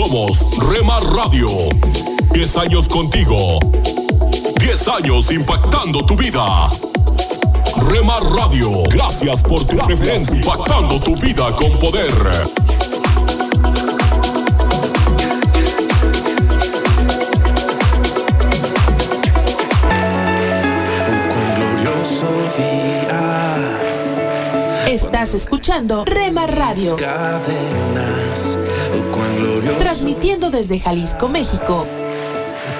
Somos Rema Radio. 10 años contigo. 10 años impactando tu vida. Rema Radio, gracias por tu preferencia, impactando tu vida con poder. Estás escuchando Rema Radio. Transmitiendo desde Jalisco, México.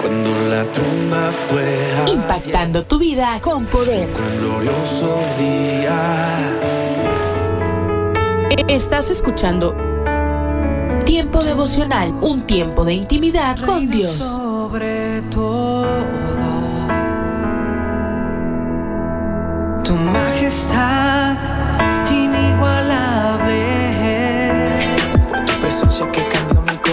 Cuando la tumba fue impactando tu vida con poder. glorioso día. Estás escuchando Tiempo devocional, un tiempo de intimidad con Dios. Sobre todo, tu majestad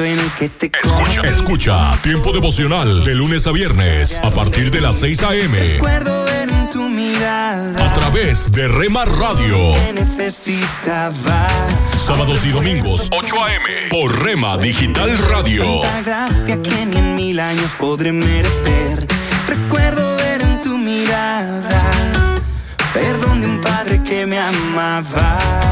en el que te Escucha, escucha Tiempo devocional de lunes a viernes a partir de las 6 a.m. Recuerdo ver en tu mirada a través de Rema Radio. Sábados y domingos 8 a.m. por Rema Digital Radio. Que ni en mil años podré merecer. Recuerdo ver en tu mirada perdón de un padre que me amaba.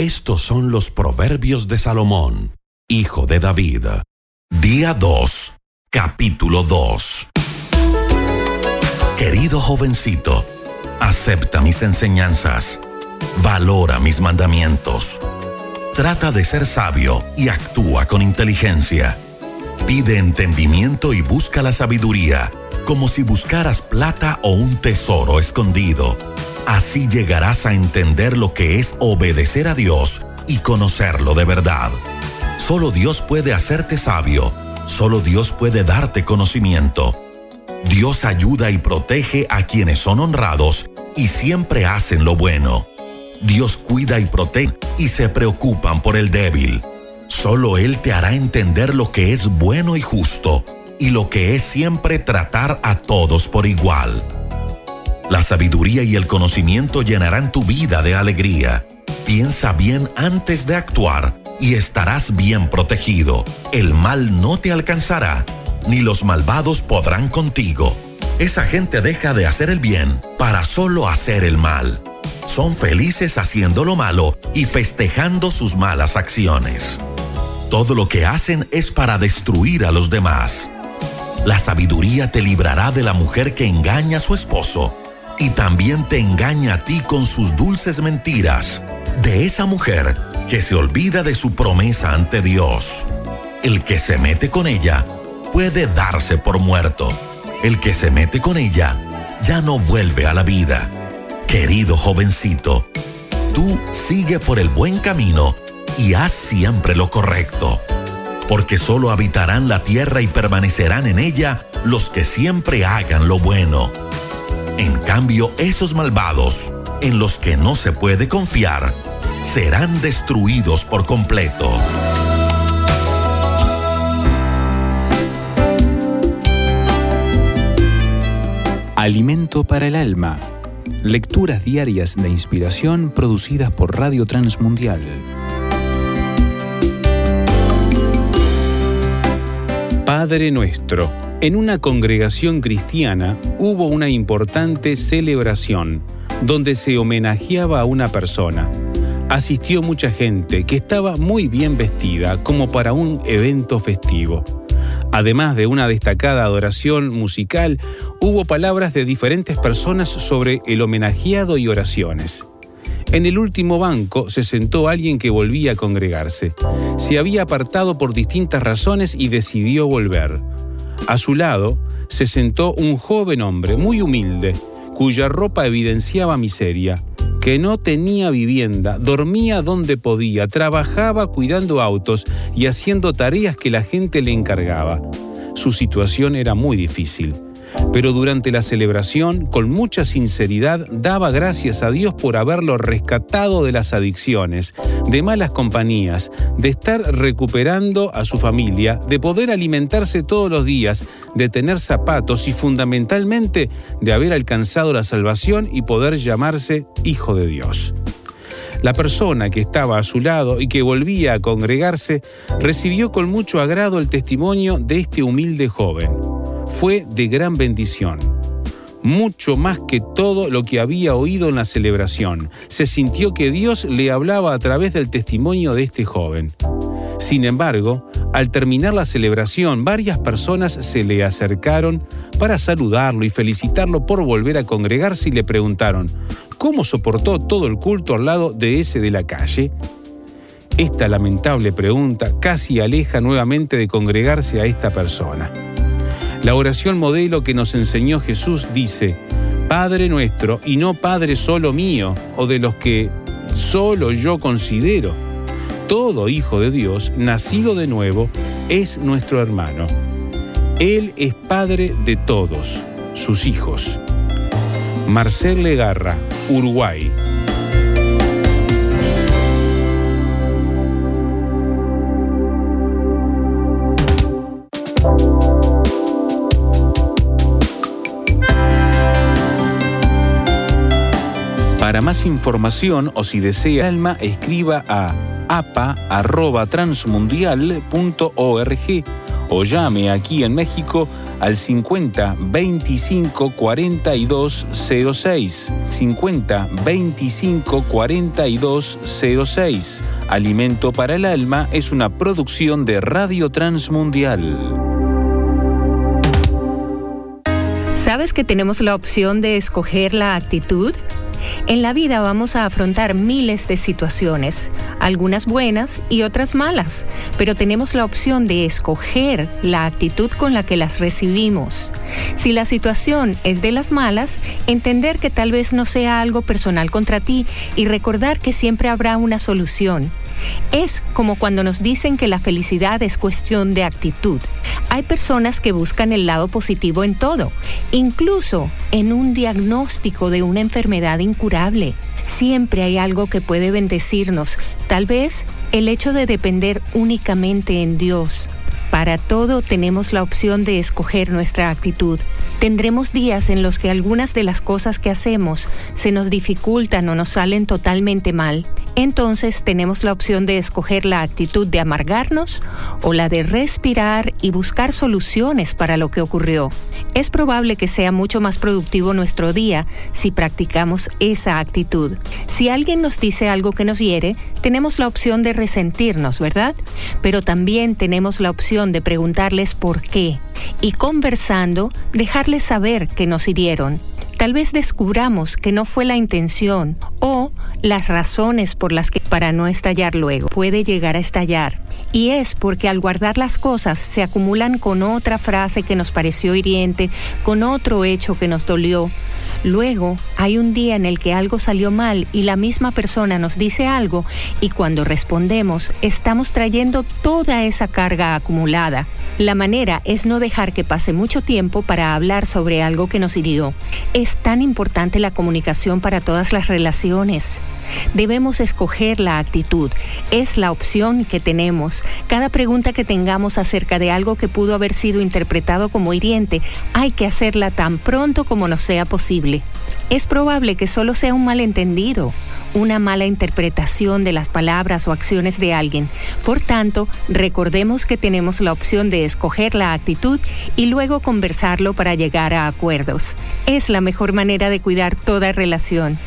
Estos son los proverbios de Salomón, hijo de David. Día 2, capítulo 2. Querido jovencito, acepta mis enseñanzas, valora mis mandamientos, trata de ser sabio y actúa con inteligencia. Pide entendimiento y busca la sabiduría, como si buscaras plata o un tesoro escondido. Así llegarás a entender lo que es obedecer a Dios y conocerlo de verdad. Solo Dios puede hacerte sabio, solo Dios puede darte conocimiento. Dios ayuda y protege a quienes son honrados y siempre hacen lo bueno. Dios cuida y protege y se preocupan por el débil. Solo Él te hará entender lo que es bueno y justo y lo que es siempre tratar a todos por igual. La sabiduría y el conocimiento llenarán tu vida de alegría. Piensa bien antes de actuar y estarás bien protegido. El mal no te alcanzará, ni los malvados podrán contigo. Esa gente deja de hacer el bien para solo hacer el mal. Son felices haciendo lo malo y festejando sus malas acciones. Todo lo que hacen es para destruir a los demás. La sabiduría te librará de la mujer que engaña a su esposo y también te engaña a ti con sus dulces mentiras, de esa mujer que se olvida de su promesa ante Dios. El que se mete con ella puede darse por muerto. El que se mete con ella ya no vuelve a la vida. Querido jovencito, tú sigue por el buen camino y haz siempre lo correcto, porque solo habitarán la tierra y permanecerán en ella los que siempre hagan lo bueno. En cambio, esos malvados, en los que no se puede confiar, serán destruidos por completo. Alimento para el alma. Lecturas diarias de inspiración producidas por Radio Transmundial. Padre nuestro. En una congregación cristiana hubo una importante celebración donde se homenajeaba a una persona. Asistió mucha gente que estaba muy bien vestida como para un evento festivo. Además de una destacada adoración musical, hubo palabras de diferentes personas sobre el homenajeado y oraciones. En el último banco se sentó alguien que volvía a congregarse. Se había apartado por distintas razones y decidió volver. A su lado se sentó un joven hombre muy humilde, cuya ropa evidenciaba miseria, que no tenía vivienda, dormía donde podía, trabajaba cuidando autos y haciendo tareas que la gente le encargaba. Su situación era muy difícil pero durante la celebración, con mucha sinceridad, daba gracias a Dios por haberlo rescatado de las adicciones, de malas compañías, de estar recuperando a su familia, de poder alimentarse todos los días, de tener zapatos y fundamentalmente de haber alcanzado la salvación y poder llamarse Hijo de Dios. La persona que estaba a su lado y que volvía a congregarse recibió con mucho agrado el testimonio de este humilde joven fue de gran bendición, mucho más que todo lo que había oído en la celebración. Se sintió que Dios le hablaba a través del testimonio de este joven. Sin embargo, al terminar la celebración, varias personas se le acercaron para saludarlo y felicitarlo por volver a congregarse y le preguntaron, ¿cómo soportó todo el culto al lado de ese de la calle? Esta lamentable pregunta casi aleja nuevamente de congregarse a esta persona. La oración modelo que nos enseñó Jesús dice, Padre nuestro y no Padre solo mío o de los que solo yo considero. Todo hijo de Dios, nacido de nuevo, es nuestro hermano. Él es Padre de todos, sus hijos. Marcel Legarra, Uruguay, Para más información o si desea alma, escriba a apa.transmundial.org o llame aquí en México al 50 25 42 06. 50 25 42 06. Alimento para el alma es una producción de Radio Transmundial. ¿Sabes que tenemos la opción de escoger la actitud? En la vida vamos a afrontar miles de situaciones, algunas buenas y otras malas, pero tenemos la opción de escoger la actitud con la que las recibimos. Si la situación es de las malas, entender que tal vez no sea algo personal contra ti y recordar que siempre habrá una solución. Es como cuando nos dicen que la felicidad es cuestión de actitud. Hay personas que buscan el lado positivo en todo, incluso en un diagnóstico de una enfermedad incurable. Siempre hay algo que puede bendecirnos, tal vez el hecho de depender únicamente en Dios. Para todo tenemos la opción de escoger nuestra actitud. Tendremos días en los que algunas de las cosas que hacemos se nos dificultan o nos salen totalmente mal. Entonces tenemos la opción de escoger la actitud de amargarnos o la de respirar y buscar soluciones para lo que ocurrió. Es probable que sea mucho más productivo nuestro día si practicamos esa actitud. Si alguien nos dice algo que nos hiere, tenemos la opción de resentirnos, ¿verdad? Pero también tenemos la opción de preguntarles por qué y conversando dejarles saber que nos hirieron. Tal vez descubramos que no fue la intención o las razones por las que para no estallar luego puede llegar a estallar. Y es porque al guardar las cosas se acumulan con otra frase que nos pareció hiriente, con otro hecho que nos dolió. Luego hay un día en el que algo salió mal y la misma persona nos dice algo y cuando respondemos estamos trayendo toda esa carga acumulada. La manera es no dejar que pase mucho tiempo para hablar sobre algo que nos hirió. Es tan importante la comunicación para todas las relaciones. Debemos escoger la actitud. Es la opción que tenemos. Cada pregunta que tengamos acerca de algo que pudo haber sido interpretado como hiriente, hay que hacerla tan pronto como nos sea posible. Es probable que solo sea un malentendido, una mala interpretación de las palabras o acciones de alguien. Por tanto, recordemos que tenemos la opción de escoger la actitud y luego conversarlo para llegar a acuerdos. Es la mejor manera de cuidar toda relación.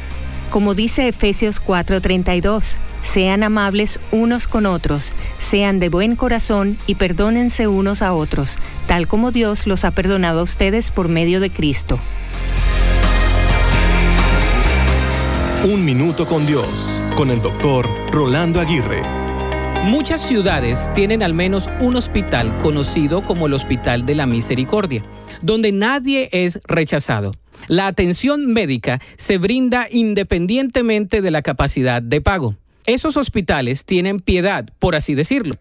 Como dice Efesios 4:32, sean amables unos con otros, sean de buen corazón y perdónense unos a otros, tal como Dios los ha perdonado a ustedes por medio de Cristo. Un minuto con Dios, con el doctor Rolando Aguirre. Muchas ciudades tienen al menos un hospital conocido como el Hospital de la Misericordia, donde nadie es rechazado. La atención médica se brinda independientemente de la capacidad de pago. Esos hospitales tienen piedad, por así decirlo,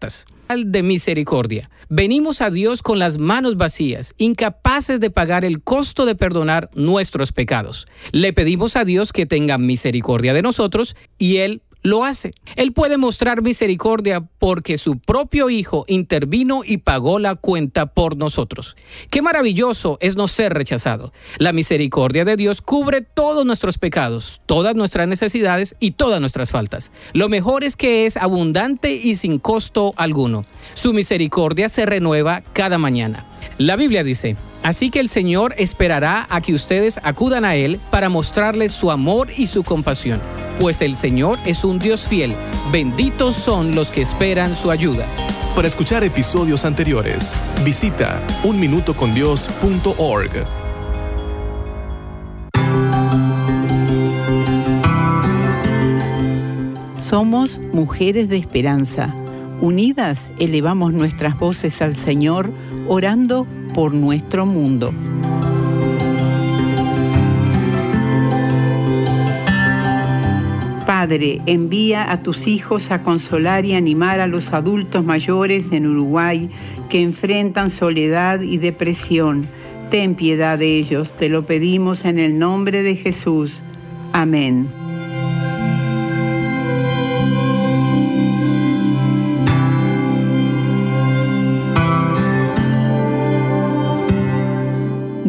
de misericordia. Venimos a Dios con las manos vacías, incapaces de pagar el costo de perdonar nuestros pecados. Le pedimos a Dios que tenga misericordia de nosotros y Él lo hace. Él puede mostrar misericordia porque su propio Hijo intervino y pagó la cuenta por nosotros. Qué maravilloso es no ser rechazado. La misericordia de Dios cubre todos nuestros pecados, todas nuestras necesidades y todas nuestras faltas. Lo mejor es que es abundante y sin costo alguno. Su misericordia se renueva cada mañana. La Biblia dice, Así que el Señor esperará a que ustedes acudan a Él para mostrarles su amor y su compasión, pues el Señor es un Dios fiel. Benditos son los que esperan su ayuda. Para escuchar episodios anteriores, visita unminutocondios.org. Somos mujeres de esperanza. Unidas elevamos nuestras voces al Señor, orando por nuestro mundo. Padre, envía a tus hijos a consolar y animar a los adultos mayores en Uruguay que enfrentan soledad y depresión. Ten piedad de ellos, te lo pedimos en el nombre de Jesús. Amén.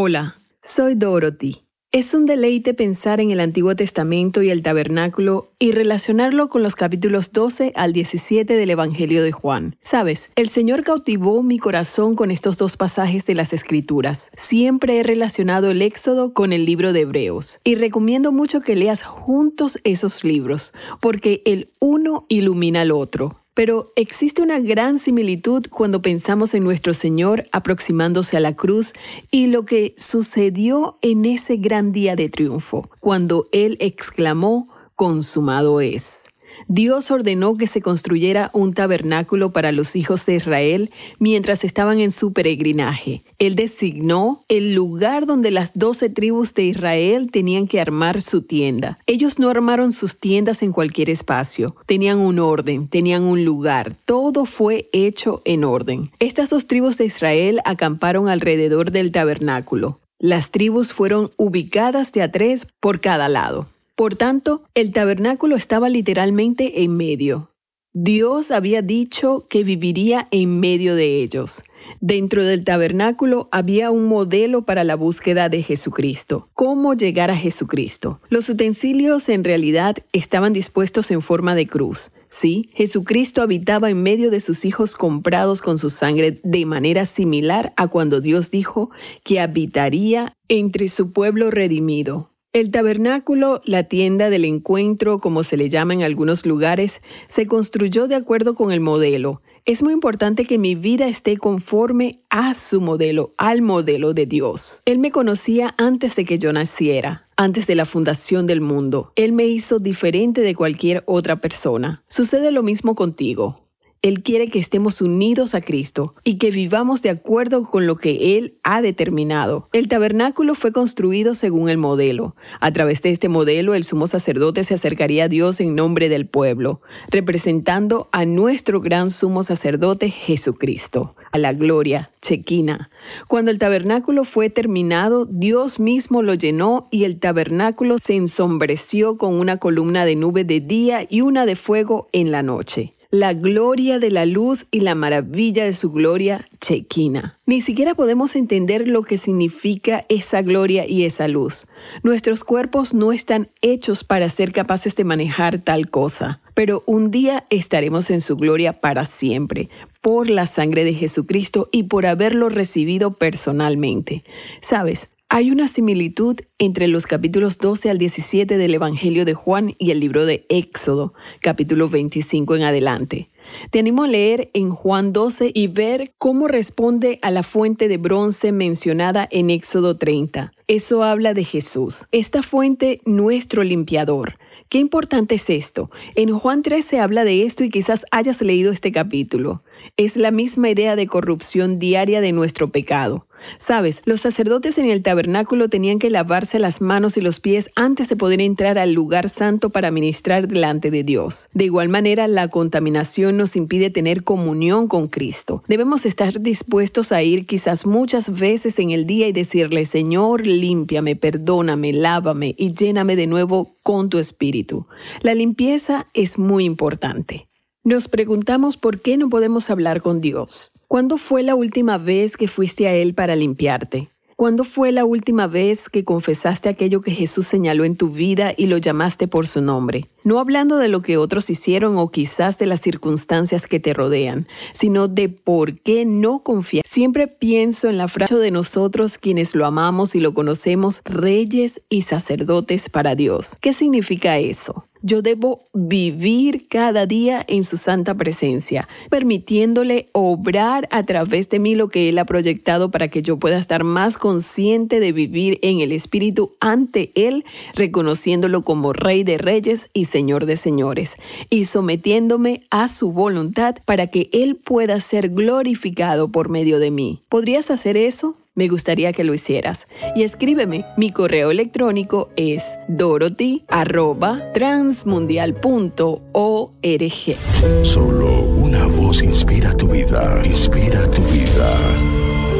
Hola, soy Dorothy. Es un deleite pensar en el Antiguo Testamento y el tabernáculo y relacionarlo con los capítulos 12 al 17 del Evangelio de Juan. Sabes, el Señor cautivó mi corazón con estos dos pasajes de las Escrituras. Siempre he relacionado el Éxodo con el libro de Hebreos y recomiendo mucho que leas juntos esos libros, porque el uno ilumina al otro. Pero existe una gran similitud cuando pensamos en nuestro Señor aproximándose a la cruz y lo que sucedió en ese gran día de triunfo, cuando Él exclamó, consumado es. Dios ordenó que se construyera un tabernáculo para los hijos de Israel mientras estaban en su peregrinaje. Él designó el lugar donde las doce tribus de Israel tenían que armar su tienda. Ellos no armaron sus tiendas en cualquier espacio. Tenían un orden, tenían un lugar. Todo fue hecho en orden. Estas dos tribus de Israel acamparon alrededor del tabernáculo. Las tribus fueron ubicadas de a tres por cada lado. Por tanto, el tabernáculo estaba literalmente en medio. Dios había dicho que viviría en medio de ellos. Dentro del tabernáculo había un modelo para la búsqueda de Jesucristo. ¿Cómo llegar a Jesucristo? Los utensilios en realidad estaban dispuestos en forma de cruz. Sí, Jesucristo habitaba en medio de sus hijos comprados con su sangre de manera similar a cuando Dios dijo que habitaría entre su pueblo redimido. El tabernáculo, la tienda del encuentro, como se le llama en algunos lugares, se construyó de acuerdo con el modelo. Es muy importante que mi vida esté conforme a su modelo, al modelo de Dios. Él me conocía antes de que yo naciera, antes de la fundación del mundo. Él me hizo diferente de cualquier otra persona. Sucede lo mismo contigo. Él quiere que estemos unidos a Cristo y que vivamos de acuerdo con lo que Él ha determinado. El tabernáculo fue construido según el modelo. A través de este modelo, el sumo sacerdote se acercaría a Dios en nombre del pueblo, representando a nuestro gran sumo sacerdote Jesucristo, a la gloria, chequina. Cuando el tabernáculo fue terminado, Dios mismo lo llenó y el tabernáculo se ensombreció con una columna de nube de día y una de fuego en la noche la gloria de la luz y la maravilla de su gloria chequina. Ni siquiera podemos entender lo que significa esa gloria y esa luz. Nuestros cuerpos no están hechos para ser capaces de manejar tal cosa, pero un día estaremos en su gloria para siempre, por la sangre de Jesucristo y por haberlo recibido personalmente. Sabes, hay una similitud entre los capítulos 12 al 17 del Evangelio de Juan y el libro de Éxodo, capítulo 25 en adelante. Te animo a leer en Juan 12 y ver cómo responde a la fuente de bronce mencionada en Éxodo 30. Eso habla de Jesús, esta fuente nuestro limpiador. Qué importante es esto. En Juan 13 habla de esto y quizás hayas leído este capítulo. Es la misma idea de corrupción diaria de nuestro pecado. Sabes, los sacerdotes en el tabernáculo tenían que lavarse las manos y los pies antes de poder entrar al lugar santo para ministrar delante de Dios. De igual manera, la contaminación nos impide tener comunión con Cristo. Debemos estar dispuestos a ir quizás muchas veces en el día y decirle, Señor, límpiame, perdóname, lávame y lléname de nuevo con tu espíritu. La limpieza es muy importante. Nos preguntamos por qué no podemos hablar con Dios. ¿Cuándo fue la última vez que fuiste a Él para limpiarte? ¿Cuándo fue la última vez que confesaste aquello que Jesús señaló en tu vida y lo llamaste por su nombre? No hablando de lo que otros hicieron o quizás de las circunstancias que te rodean, sino de por qué no confiar. Siempre pienso en la frase de nosotros quienes lo amamos y lo conocemos, reyes y sacerdotes para Dios. ¿Qué significa eso? Yo debo vivir cada día en su santa presencia, permitiéndole obrar a través de mí lo que Él ha proyectado para que yo pueda estar más consciente de vivir en el Espíritu ante Él, reconociéndolo como Rey de Reyes y Señor de Señores, y sometiéndome a su voluntad para que Él pueda ser glorificado por medio de mí. ¿Podrías hacer eso? me gustaría que lo hicieras. Y escríbeme, mi correo electrónico es dorothy.transmundial.org. Solo una voz inspira tu vida, inspira tu vida.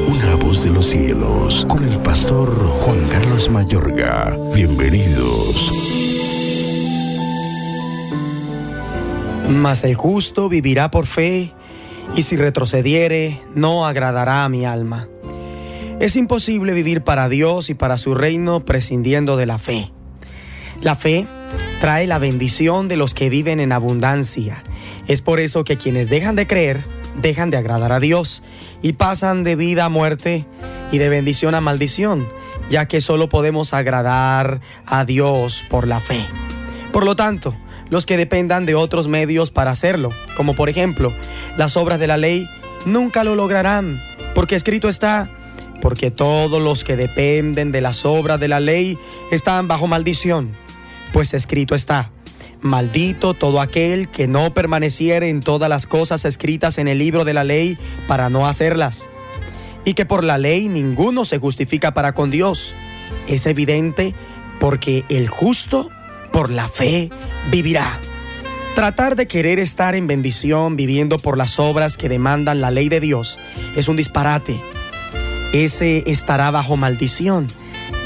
Una voz de los cielos, con el pastor Juan Carlos Mayorga. Bienvenidos. Mas el justo vivirá por fe, y si retrocediere, no agradará a mi alma. Es imposible vivir para Dios y para su reino prescindiendo de la fe. La fe trae la bendición de los que viven en abundancia. Es por eso que quienes dejan de creer, dejan de agradar a Dios y pasan de vida a muerte y de bendición a maldición, ya que solo podemos agradar a Dios por la fe. Por lo tanto, los que dependan de otros medios para hacerlo, como por ejemplo las obras de la ley, nunca lo lograrán, porque escrito está, porque todos los que dependen de las obras de la ley están bajo maldición, pues escrito está, maldito todo aquel que no permaneciere en todas las cosas escritas en el libro de la ley para no hacerlas, y que por la ley ninguno se justifica para con Dios. Es evidente porque el justo por la fe vivirá. Tratar de querer estar en bendición viviendo por las obras que demandan la ley de Dios es un disparate ese estará bajo maldición,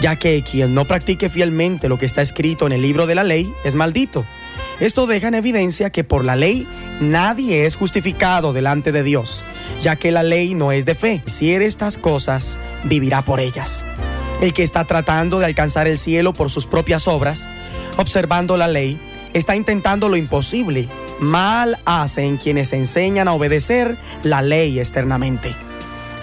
ya que quien no practique fielmente lo que está escrito en el libro de la ley es maldito. Esto deja en evidencia que por la ley nadie es justificado delante de Dios, ya que la ley no es de fe. Si eres estas cosas, vivirá por ellas. El que está tratando de alcanzar el cielo por sus propias obras, observando la ley, está intentando lo imposible. Mal hacen quienes enseñan a obedecer la ley externamente.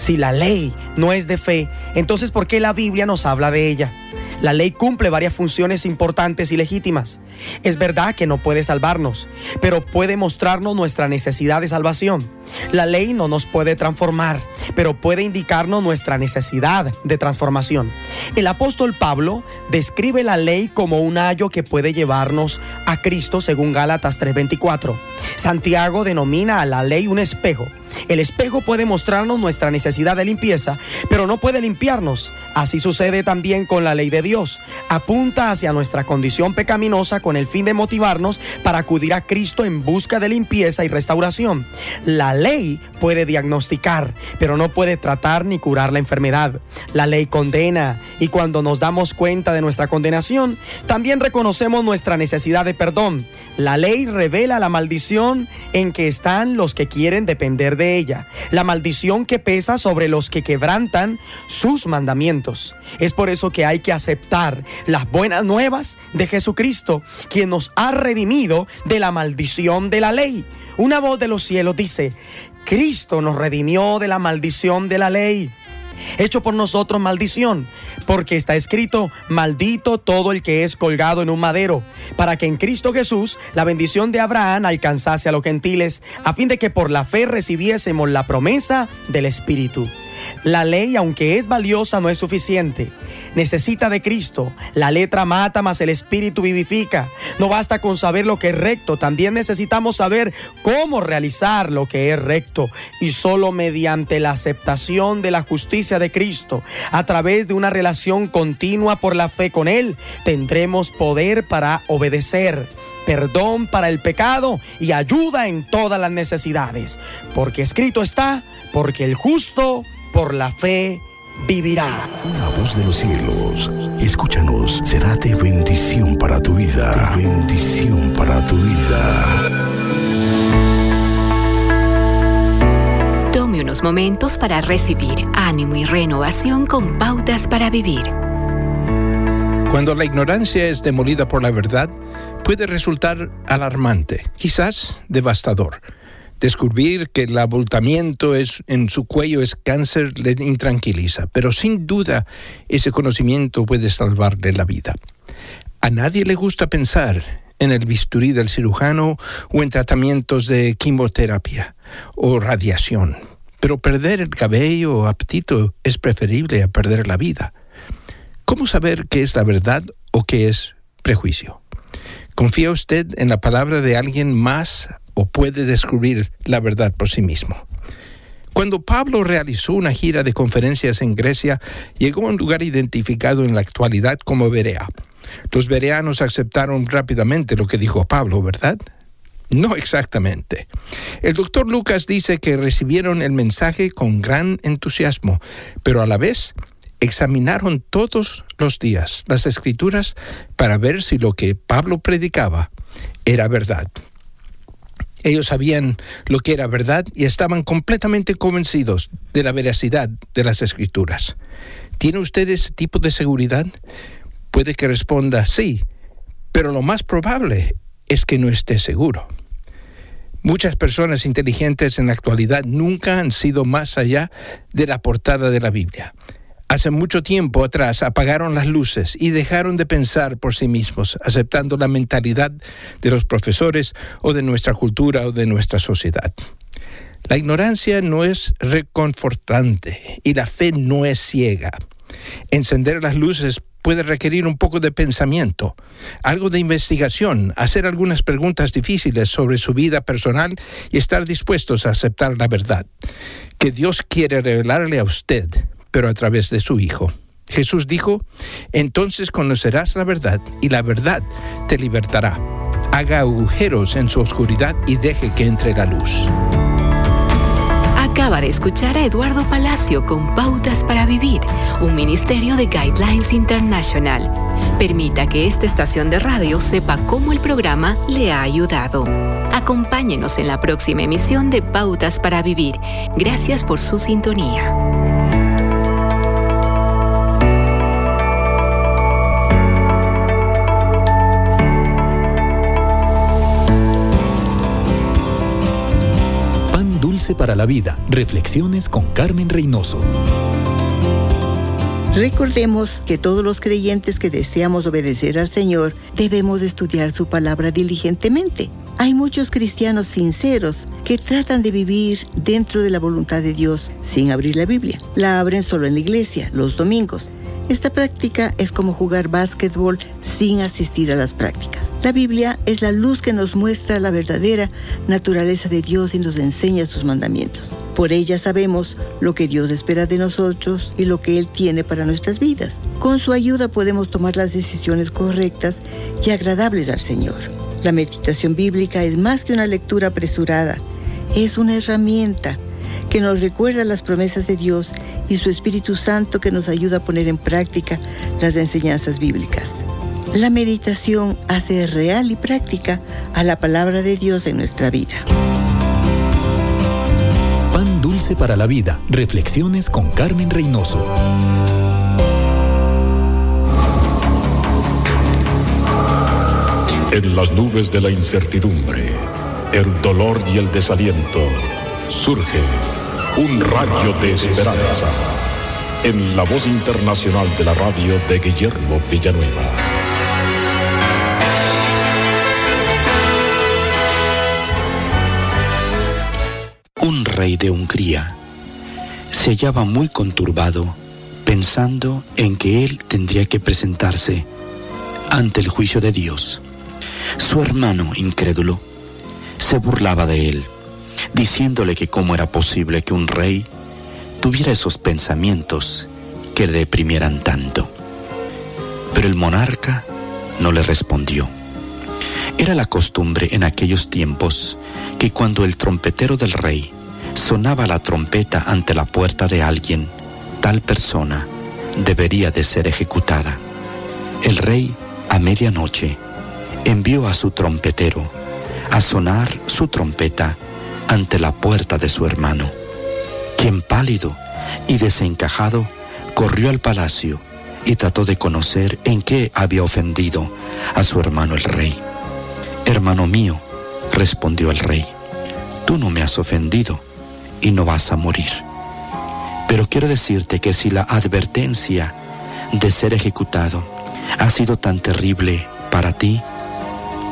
Si la ley no es de fe, entonces ¿por qué la Biblia nos habla de ella? La ley cumple varias funciones importantes y legítimas. Es verdad que no puede salvarnos, pero puede mostrarnos nuestra necesidad de salvación. La ley no nos puede transformar, pero puede indicarnos nuestra necesidad de transformación. El apóstol Pablo describe la ley como un ayo que puede llevarnos a Cristo según Gálatas 3:24. Santiago denomina a la ley un espejo. El espejo puede mostrarnos nuestra necesidad de limpieza, pero no puede limpiarnos. Así sucede también con la ley de Dios. Apunta hacia nuestra condición pecaminosa con el fin de motivarnos para acudir a Cristo en busca de limpieza y restauración. La ley puede diagnosticar, pero no puede tratar ni curar la enfermedad. La ley condena y cuando nos damos cuenta de nuestra condenación, también reconocemos nuestra necesidad de perdón. La ley revela la maldición en que están los que quieren depender de ella, la maldición que pesa sobre los que quebrantan sus mandamientos. Es por eso que hay que aceptar las buenas nuevas de Jesucristo, quien nos ha redimido de la maldición de la ley. Una voz de los cielos dice, Cristo nos redimió de la maldición de la ley hecho por nosotros maldición, porque está escrito, maldito todo el que es colgado en un madero, para que en Cristo Jesús la bendición de Abraham alcanzase a los gentiles, a fin de que por la fe recibiésemos la promesa del Espíritu. La ley, aunque es valiosa, no es suficiente necesita de Cristo. La letra mata, mas el Espíritu vivifica. No basta con saber lo que es recto, también necesitamos saber cómo realizar lo que es recto. Y solo mediante la aceptación de la justicia de Cristo, a través de una relación continua por la fe con Él, tendremos poder para obedecer perdón para el pecado y ayuda en todas las necesidades. Porque escrito está, porque el justo por la fe vivirá. La voz de los cielos, escúchanos, será de bendición para tu vida. De bendición para tu vida. Tome unos momentos para recibir ánimo y renovación con pautas para vivir. Cuando la ignorancia es demolida por la verdad, puede resultar alarmante, quizás devastador. Descubrir que el abultamiento es, en su cuello es cáncer le intranquiliza, pero sin duda ese conocimiento puede salvarle la vida. A nadie le gusta pensar en el bisturí del cirujano o en tratamientos de quimioterapia o radiación, pero perder el cabello o apetito es preferible a perder la vida. ¿Cómo saber qué es la verdad o qué es prejuicio? ¿Confía usted en la palabra de alguien más puede descubrir la verdad por sí mismo. Cuando Pablo realizó una gira de conferencias en Grecia, llegó a un lugar identificado en la actualidad como Berea. Los bereanos aceptaron rápidamente lo que dijo Pablo, ¿verdad? No exactamente. El doctor Lucas dice que recibieron el mensaje con gran entusiasmo, pero a la vez examinaron todos los días las escrituras para ver si lo que Pablo predicaba era verdad. Ellos sabían lo que era verdad y estaban completamente convencidos de la veracidad de las escrituras. ¿Tiene usted ese tipo de seguridad? Puede que responda sí, pero lo más probable es que no esté seguro. Muchas personas inteligentes en la actualidad nunca han sido más allá de la portada de la Biblia. Hace mucho tiempo atrás apagaron las luces y dejaron de pensar por sí mismos, aceptando la mentalidad de los profesores o de nuestra cultura o de nuestra sociedad. La ignorancia no es reconfortante y la fe no es ciega. Encender las luces puede requerir un poco de pensamiento, algo de investigación, hacer algunas preguntas difíciles sobre su vida personal y estar dispuestos a aceptar la verdad que Dios quiere revelarle a usted pero a través de su Hijo. Jesús dijo, entonces conocerás la verdad y la verdad te libertará. Haga agujeros en su oscuridad y deje que entre la luz. Acaba de escuchar a Eduardo Palacio con Pautas para Vivir, un ministerio de Guidelines International. Permita que esta estación de radio sepa cómo el programa le ha ayudado. Acompáñenos en la próxima emisión de Pautas para Vivir. Gracias por su sintonía. Para la Vida. Reflexiones con Carmen Reynoso. Recordemos que todos los creyentes que deseamos obedecer al Señor debemos estudiar su palabra diligentemente. Hay muchos cristianos sinceros que tratan de vivir dentro de la voluntad de Dios sin abrir la Biblia. La abren solo en la iglesia, los domingos. Esta práctica es como jugar básquetbol sin asistir a las prácticas. La Biblia es la luz que nos muestra la verdadera naturaleza de Dios y nos enseña sus mandamientos. Por ella sabemos lo que Dios espera de nosotros y lo que Él tiene para nuestras vidas. Con su ayuda podemos tomar las decisiones correctas y agradables al Señor. La meditación bíblica es más que una lectura apresurada, es una herramienta que nos recuerda las promesas de Dios y su Espíritu Santo que nos ayuda a poner en práctica las enseñanzas bíblicas. La meditación hace real y práctica a la palabra de Dios en nuestra vida. Pan dulce para la vida. Reflexiones con Carmen Reynoso. En las nubes de la incertidumbre, el dolor y el desaliento, surge un rayo de esperanza en la voz internacional de la radio de Guillermo Villanueva. Un rey de Hungría se hallaba muy conturbado pensando en que él tendría que presentarse ante el juicio de Dios. Su hermano incrédulo se burlaba de él, diciéndole que cómo era posible que un rey tuviera esos pensamientos que le deprimieran tanto. Pero el monarca no le respondió. Era la costumbre en aquellos tiempos que cuando el trompetero del rey sonaba la trompeta ante la puerta de alguien, tal persona debería de ser ejecutada. El rey, a medianoche, envió a su trompetero a sonar su trompeta ante la puerta de su hermano, quien pálido y desencajado corrió al palacio y trató de conocer en qué había ofendido a su hermano el rey. Hermano mío, respondió el rey, tú no me has ofendido y no vas a morir. Pero quiero decirte que si la advertencia de ser ejecutado ha sido tan terrible para ti,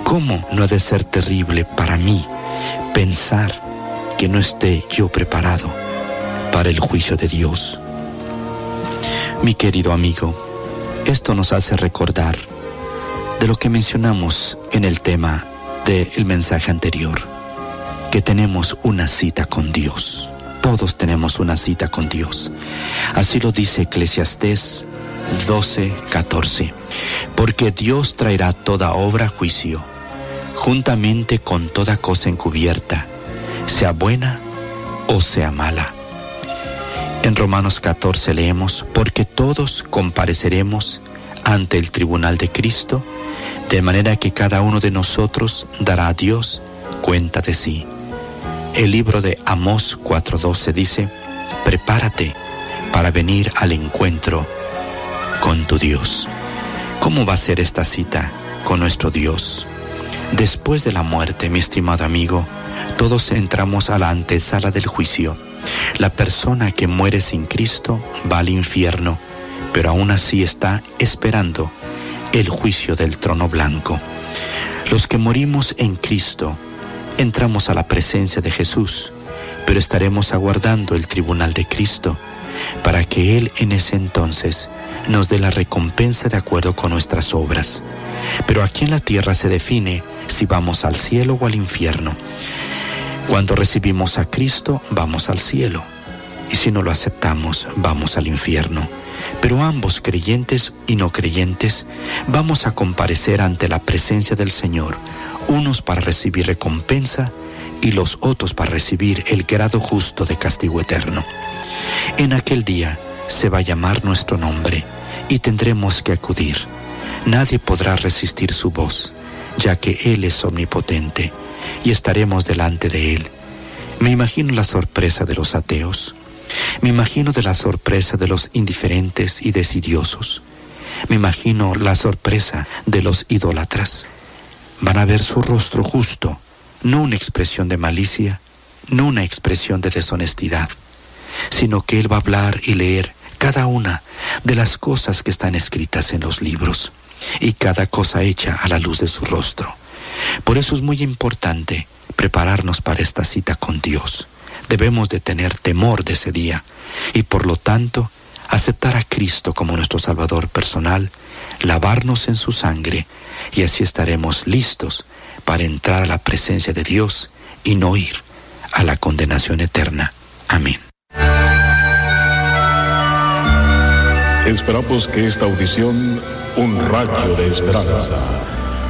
¿cómo no ha de ser terrible para mí pensar que no esté yo preparado para el juicio de Dios? Mi querido amigo, esto nos hace recordar de lo que mencionamos en el tema del mensaje anterior, que tenemos una cita con Dios. Todos tenemos una cita con Dios. Así lo dice Eclesiastés 12, 14. Porque Dios traerá toda obra juicio juntamente con toda cosa encubierta, sea buena o sea mala. En Romanos 14 leemos, porque todos compareceremos ante el tribunal de Cristo, de manera que cada uno de nosotros dará a Dios cuenta de sí. El libro de Amós 4:12 dice, prepárate para venir al encuentro con tu Dios. ¿Cómo va a ser esta cita con nuestro Dios? Después de la muerte, mi estimado amigo, todos entramos a la antesala del juicio. La persona que muere sin Cristo va al infierno, pero aún así está esperando el juicio del trono blanco. Los que morimos en Cristo entramos a la presencia de Jesús, pero estaremos aguardando el tribunal de Cristo para que Él en ese entonces nos dé la recompensa de acuerdo con nuestras obras. Pero aquí en la tierra se define si vamos al cielo o al infierno. Cuando recibimos a Cristo, vamos al cielo. Y si no lo aceptamos, vamos al infierno. Pero ambos, creyentes y no creyentes, vamos a comparecer ante la presencia del Señor, unos para recibir recompensa y los otros para recibir el grado justo de castigo eterno. En aquel día se va a llamar nuestro nombre y tendremos que acudir. Nadie podrá resistir su voz ya que Él es omnipotente y estaremos delante de Él. Me imagino la sorpresa de los ateos. Me imagino de la sorpresa de los indiferentes y desidiosos. Me imagino la sorpresa de los idólatras. Van a ver su rostro justo, no una expresión de malicia, no una expresión de deshonestidad, sino que Él va a hablar y leer cada una de las cosas que están escritas en los libros y cada cosa hecha a la luz de su rostro. Por eso es muy importante prepararnos para esta cita con Dios. Debemos de tener temor de ese día y por lo tanto aceptar a Cristo como nuestro Salvador personal, lavarnos en su sangre y así estaremos listos para entrar a la presencia de Dios y no ir a la condenación eterna. Amén. Esperamos que esta audición, un rayo de esperanza,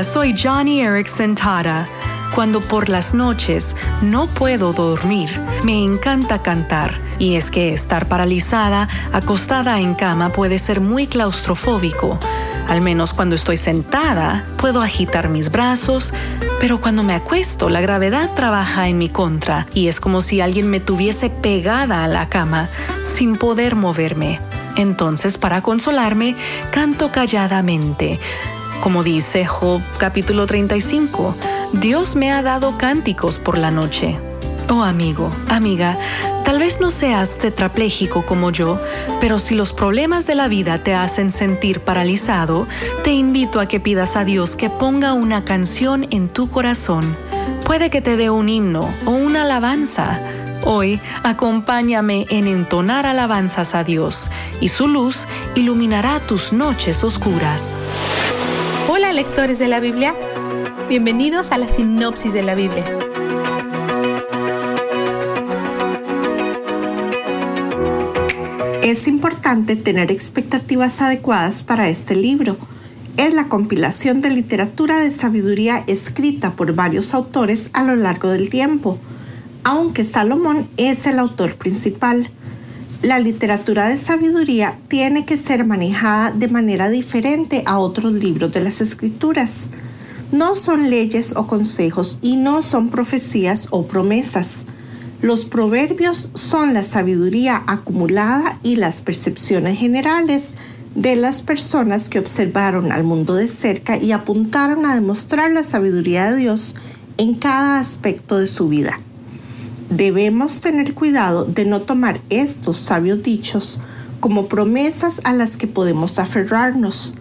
Soy Johnny Erickson Tara. Cuando por las noches no puedo dormir, me encanta cantar. Y es que estar paralizada, acostada en cama, puede ser muy claustrofóbico. Al menos cuando estoy sentada, puedo agitar mis brazos, pero cuando me acuesto, la gravedad trabaja en mi contra y es como si alguien me tuviese pegada a la cama sin poder moverme. Entonces, para consolarme, canto calladamente. Como dice Job capítulo 35, Dios me ha dado cánticos por la noche. Oh amigo, amiga, tal vez no seas tetrapléjico como yo, pero si los problemas de la vida te hacen sentir paralizado, te invito a que pidas a Dios que ponga una canción en tu corazón. Puede que te dé un himno o una alabanza. Hoy acompáñame en entonar alabanzas a Dios y su luz iluminará tus noches oscuras. Hola lectores de la Biblia, bienvenidos a la sinopsis de la Biblia. Es importante tener expectativas adecuadas para este libro. Es la compilación de literatura de sabiduría escrita por varios autores a lo largo del tiempo, aunque Salomón es el autor principal. La literatura de sabiduría tiene que ser manejada de manera diferente a otros libros de las escrituras. No son leyes o consejos y no son profecías o promesas los proverbios son la sabiduría acumulada y las percepciones generales de las personas que observaron al mundo de cerca y apuntaron a demostrar la sabiduría de Dios en cada aspecto de su vida. Debemos tener cuidado de no tomar estos sabios dichos como promesas a las que podemos aferrarnos,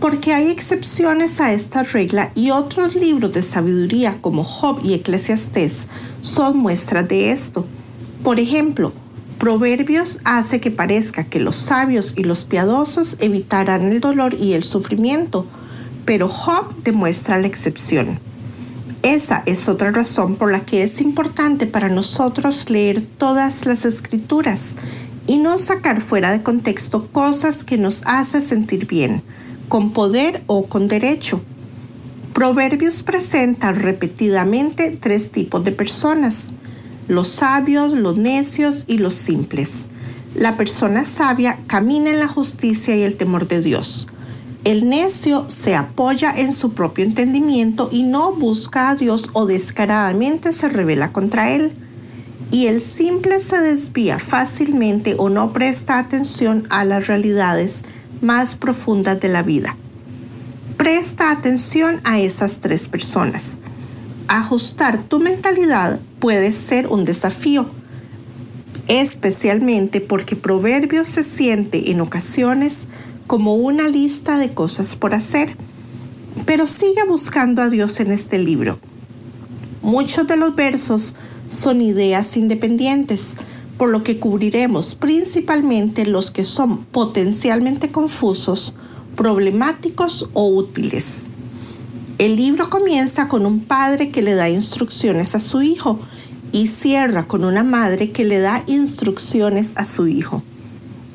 porque hay excepciones a esta regla y otros libros de sabiduría como Job y Eclesiastés son muestras de esto. Por ejemplo, Proverbios hace que parezca que los sabios y los piadosos evitarán el dolor y el sufrimiento, pero Job demuestra la excepción. Esa es otra razón por la que es importante para nosotros leer todas las escrituras y no sacar fuera de contexto cosas que nos hacen sentir bien, con poder o con derecho. Proverbios presenta repetidamente tres tipos de personas, los sabios, los necios y los simples. La persona sabia camina en la justicia y el temor de Dios. El necio se apoya en su propio entendimiento y no busca a Dios o descaradamente se revela contra él. Y el simple se desvía fácilmente o no presta atención a las realidades más profundas de la vida. Presta atención a esas tres personas. Ajustar tu mentalidad puede ser un desafío, especialmente porque Proverbios se siente en ocasiones como una lista de cosas por hacer, pero sigue buscando a Dios en este libro. Muchos de los versos son ideas independientes, por lo que cubriremos principalmente los que son potencialmente confusos problemáticos o útiles. El libro comienza con un padre que le da instrucciones a su hijo y cierra con una madre que le da instrucciones a su hijo.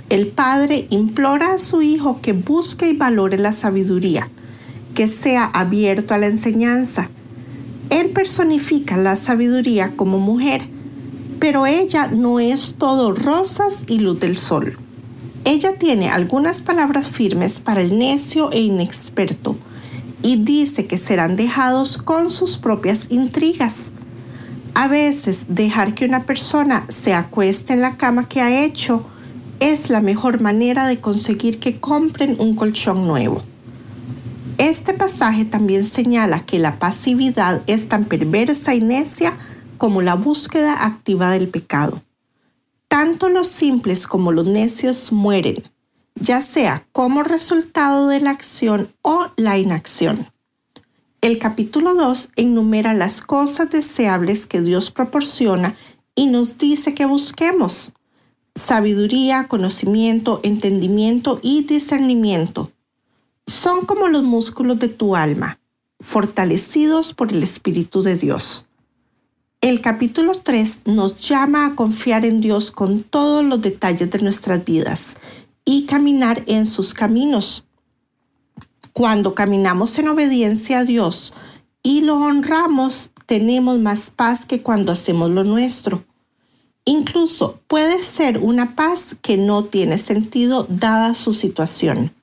El padre implora a su hijo que busque y valore la sabiduría, que sea abierto a la enseñanza. Él personifica la sabiduría como mujer, pero ella no es todo rosas y luz del sol. Ella tiene algunas palabras firmes para el necio e inexperto y dice que serán dejados con sus propias intrigas. A veces dejar que una persona se acueste en la cama que ha hecho es la mejor manera de conseguir que compren un colchón nuevo. Este pasaje también señala que la pasividad es tan perversa y necia como la búsqueda activa del pecado. Tanto los simples como los necios mueren, ya sea como resultado de la acción o la inacción. El capítulo 2 enumera las cosas deseables que Dios proporciona y nos dice que busquemos sabiduría, conocimiento, entendimiento y discernimiento. Son como los músculos de tu alma, fortalecidos por el Espíritu de Dios. El capítulo 3 nos llama a confiar en Dios con todos los detalles de nuestras vidas y caminar en sus caminos. Cuando caminamos en obediencia a Dios y lo honramos, tenemos más paz que cuando hacemos lo nuestro. Incluso puede ser una paz que no tiene sentido dada su situación.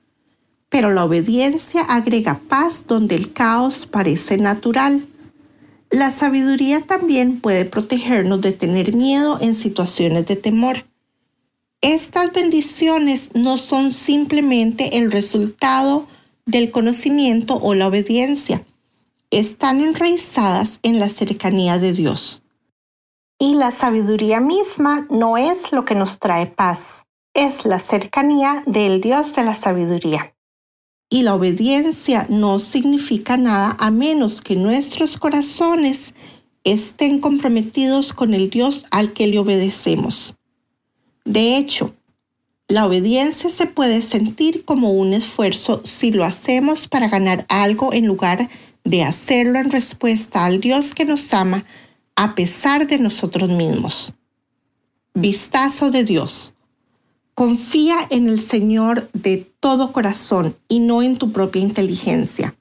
Pero la obediencia agrega paz donde el caos parece natural. La sabiduría también puede protegernos de tener miedo en situaciones de temor. Estas bendiciones no son simplemente el resultado del conocimiento o la obediencia. Están enraizadas en la cercanía de Dios. Y la sabiduría misma no es lo que nos trae paz, es la cercanía del Dios de la sabiduría. Y la obediencia no significa nada a menos que nuestros corazones estén comprometidos con el Dios al que le obedecemos. De hecho, la obediencia se puede sentir como un esfuerzo si lo hacemos para ganar algo en lugar de hacerlo en respuesta al Dios que nos ama a pesar de nosotros mismos. Vistazo de Dios. Confía en el Señor de todo corazón y no en tu propia inteligencia.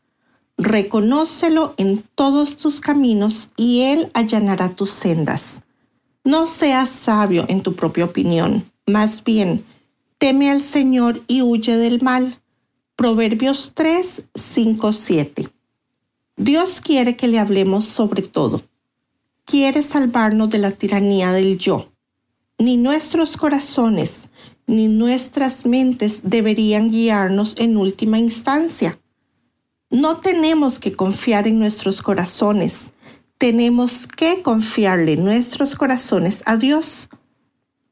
Reconócelo en todos tus caminos y Él allanará tus sendas. No seas sabio en tu propia opinión, más bien, teme al Señor y huye del mal. Proverbios 3, 5, 7. Dios quiere que le hablemos sobre todo quiere salvarnos de la tiranía del yo. Ni nuestros corazones ni nuestras mentes deberían guiarnos en última instancia. No tenemos que confiar en nuestros corazones, tenemos que confiarle nuestros corazones a Dios.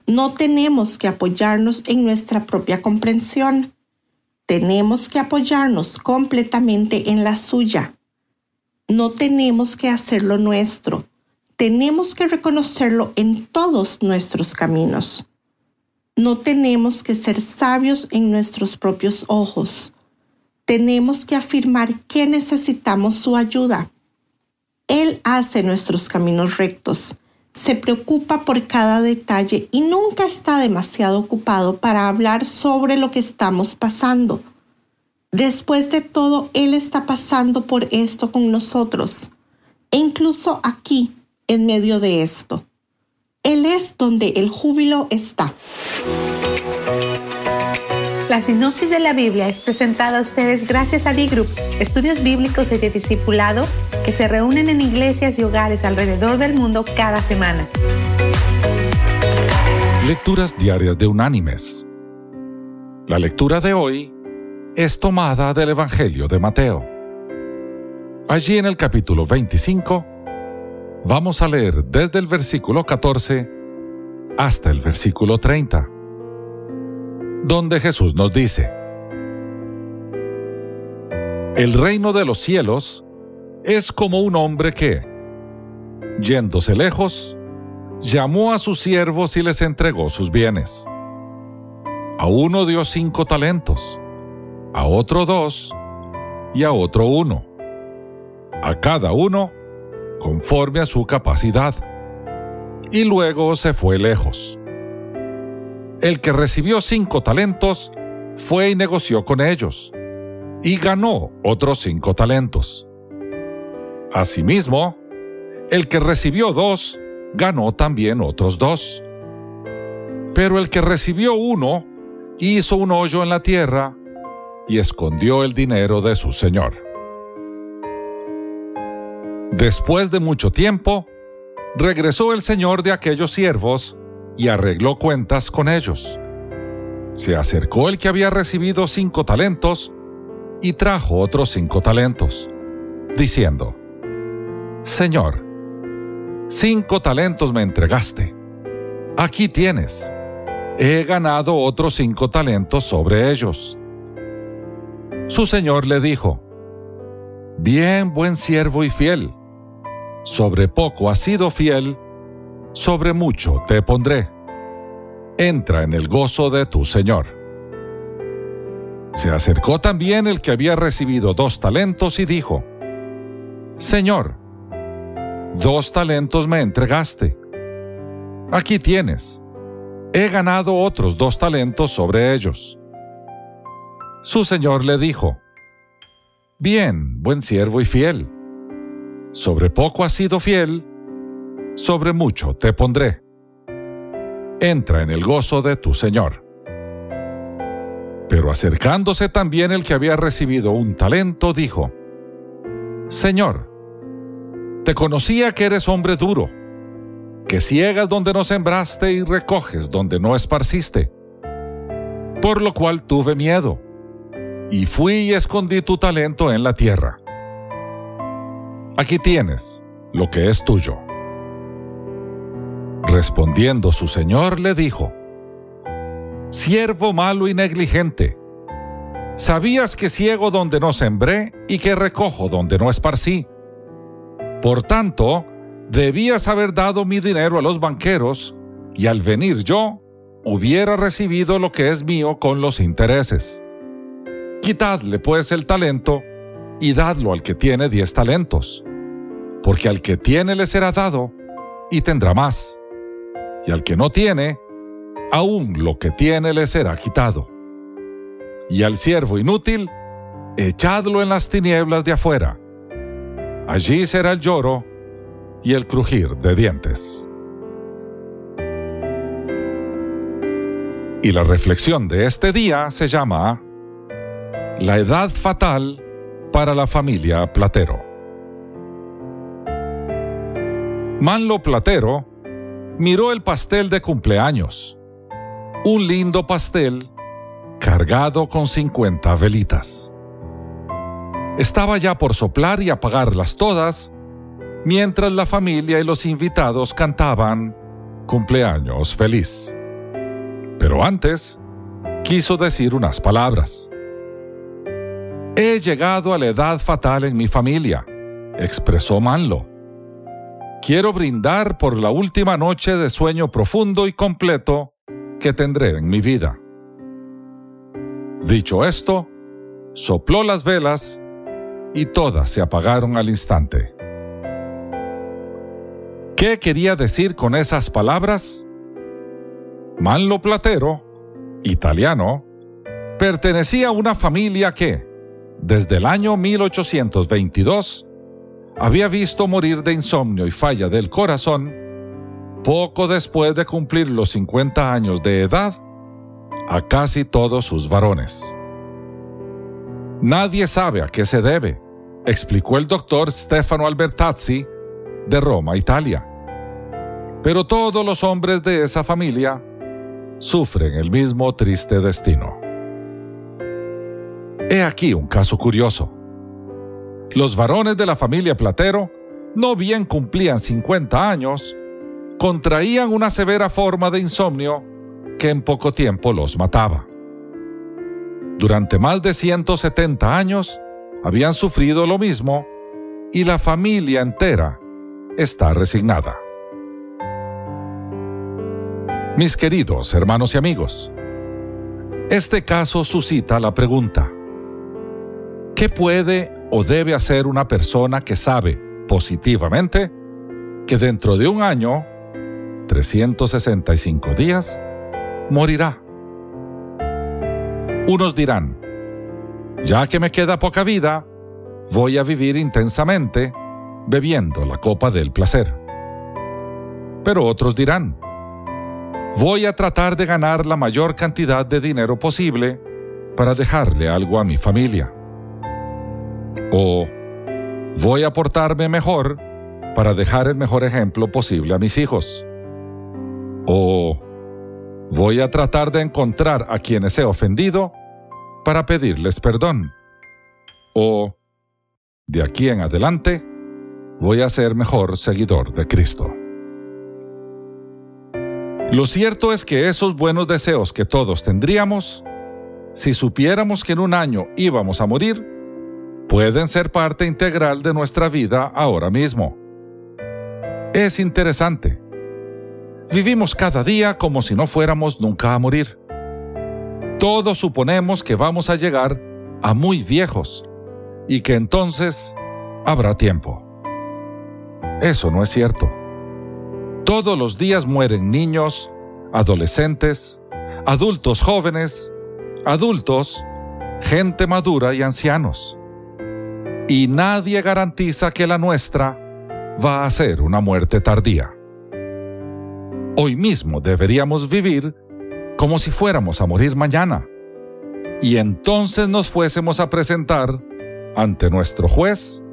No tenemos que apoyarnos en nuestra propia comprensión, tenemos que apoyarnos completamente en la suya. No tenemos que hacer lo nuestro, tenemos que reconocerlo en todos nuestros caminos. No tenemos que ser sabios en nuestros propios ojos. Tenemos que afirmar que necesitamos su ayuda. Él hace nuestros caminos rectos, se preocupa por cada detalle y nunca está demasiado ocupado para hablar sobre lo que estamos pasando. Después de todo, Él está pasando por esto con nosotros. E incluso aquí, en medio de esto. Él es donde el júbilo está. La sinopsis de la Biblia es presentada a ustedes gracias a D-Group, estudios bíblicos y de discipulado que se reúnen en iglesias y hogares alrededor del mundo cada semana. Lecturas diarias de unánimes. La lectura de hoy es tomada del Evangelio de Mateo. Allí en el capítulo 25 Vamos a leer desde el versículo 14 hasta el versículo 30, donde Jesús nos dice, El reino de los cielos es como un hombre que, yéndose lejos, llamó a sus siervos y les entregó sus bienes. A uno dio cinco talentos, a otro dos y a otro uno. A cada uno conforme a su capacidad, y luego se fue lejos. El que recibió cinco talentos fue y negoció con ellos, y ganó otros cinco talentos. Asimismo, el que recibió dos, ganó también otros dos. Pero el que recibió uno, hizo un hoyo en la tierra y escondió el dinero de su señor. Después de mucho tiempo, regresó el señor de aquellos siervos y arregló cuentas con ellos. Se acercó el que había recibido cinco talentos y trajo otros cinco talentos, diciendo, Señor, cinco talentos me entregaste. Aquí tienes. He ganado otros cinco talentos sobre ellos. Su señor le dijo, Bien, buen siervo y fiel. Sobre poco has sido fiel, sobre mucho te pondré. Entra en el gozo de tu Señor. Se acercó también el que había recibido dos talentos y dijo, Señor, dos talentos me entregaste. Aquí tienes. He ganado otros dos talentos sobre ellos. Su señor le dijo, Bien, buen siervo y fiel. Sobre poco has sido fiel, sobre mucho te pondré. Entra en el gozo de tu Señor. Pero acercándose también el que había recibido un talento, dijo, Señor, te conocía que eres hombre duro, que ciegas donde no sembraste y recoges donde no esparciste. Por lo cual tuve miedo, y fui y escondí tu talento en la tierra. Aquí tienes lo que es tuyo. Respondiendo su señor le dijo, Siervo malo y negligente, ¿sabías que ciego donde no sembré y que recojo donde no esparcí? Por tanto, debías haber dado mi dinero a los banqueros, y al venir yo, hubiera recibido lo que es mío con los intereses. Quitadle pues el talento y dadlo al que tiene diez talentos, porque al que tiene le será dado y tendrá más, y al que no tiene, aún lo que tiene le será quitado. Y al siervo inútil, echadlo en las tinieblas de afuera. Allí será el lloro y el crujir de dientes. Y la reflexión de este día se llama La edad fatal para la familia Platero. Manlo Platero miró el pastel de cumpleaños. Un lindo pastel cargado con 50 velitas. Estaba ya por soplar y apagarlas todas, mientras la familia y los invitados cantaban cumpleaños feliz. Pero antes, quiso decir unas palabras. He llegado a la edad fatal en mi familia, expresó Manlo. Quiero brindar por la última noche de sueño profundo y completo que tendré en mi vida. Dicho esto, sopló las velas y todas se apagaron al instante. ¿Qué quería decir con esas palabras? Manlo Platero, italiano, pertenecía a una familia que, desde el año 1822, había visto morir de insomnio y falla del corazón, poco después de cumplir los 50 años de edad, a casi todos sus varones. Nadie sabe a qué se debe, explicó el doctor Stefano Albertazzi de Roma, Italia. Pero todos los hombres de esa familia sufren el mismo triste destino. He aquí un caso curioso. Los varones de la familia Platero, no bien cumplían 50 años, contraían una severa forma de insomnio que en poco tiempo los mataba. Durante más de 170 años habían sufrido lo mismo y la familia entera está resignada. Mis queridos hermanos y amigos, este caso suscita la pregunta, ¿qué puede o debe hacer una persona que sabe positivamente que dentro de un año, 365 días, morirá? Unos dirán, ya que me queda poca vida, voy a vivir intensamente bebiendo la copa del placer. Pero otros dirán, Voy a tratar de ganar la mayor cantidad de dinero posible para dejarle algo a mi familia. O voy a portarme mejor para dejar el mejor ejemplo posible a mis hijos. O voy a tratar de encontrar a quienes he ofendido para pedirles perdón. O de aquí en adelante voy a ser mejor seguidor de Cristo. Lo cierto es que esos buenos deseos que todos tendríamos, si supiéramos que en un año íbamos a morir, pueden ser parte integral de nuestra vida ahora mismo. Es interesante. Vivimos cada día como si no fuéramos nunca a morir. Todos suponemos que vamos a llegar a muy viejos y que entonces habrá tiempo. Eso no es cierto. Todos los días mueren niños, adolescentes, adultos jóvenes, adultos, gente madura y ancianos. Y nadie garantiza que la nuestra va a ser una muerte tardía. Hoy mismo deberíamos vivir como si fuéramos a morir mañana. Y entonces nos fuésemos a presentar ante nuestro juez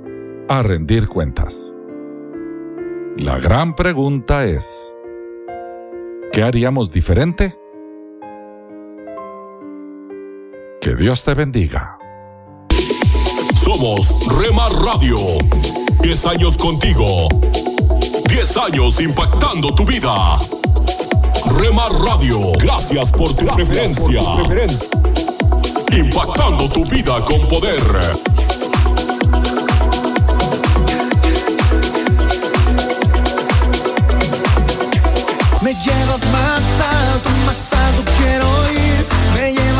a rendir cuentas. La gran pregunta es, ¿qué haríamos diferente? Que Dios te bendiga. Somos Rema Radio. 10 años contigo. 10 años impactando tu vida. Rema Radio, gracias por tu preferencia. Impactando tu vida con poder. Me llevas más alto, más alto quiero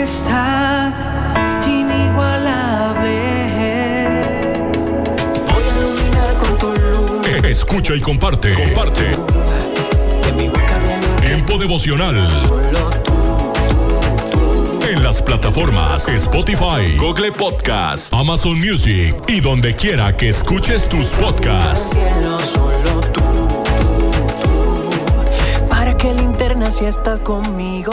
majestad inigualable es. Voy a iluminar con tu luz. Escucha y comparte. Comparte. Tiempo devocional. En las plataformas Spotify, Google Podcast, Amazon Music y donde quiera que escuches tus podcasts. Para que linterna si estás conmigo.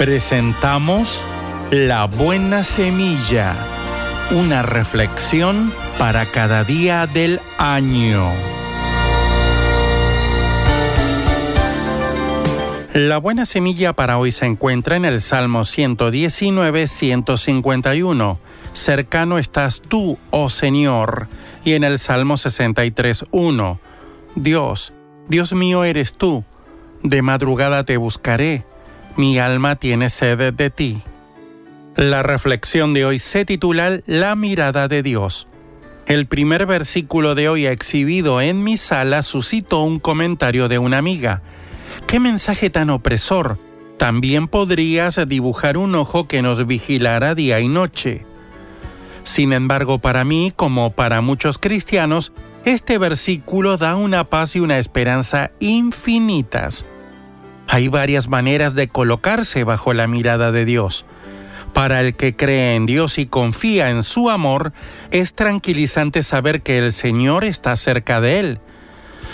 Presentamos La Buena Semilla, una reflexión para cada día del año. La buena semilla para hoy se encuentra en el Salmo 119-151. cercano estás tú, oh Señor. Y en el Salmo 63, 1, Dios, Dios mío eres tú, de madrugada te buscaré, mi alma tiene sed de ti. La reflexión de hoy se titula La mirada de Dios. El primer versículo de hoy exhibido en mi sala suscitó un comentario de una amiga. ¡Qué mensaje tan opresor! También podrías dibujar un ojo que nos vigilara día y noche. Sin embargo, para mí, como para muchos cristianos, este versículo da una paz y una esperanza infinitas. Hay varias maneras de colocarse bajo la mirada de Dios. Para el que cree en Dios y confía en su amor, es tranquilizante saber que el Señor está cerca de él.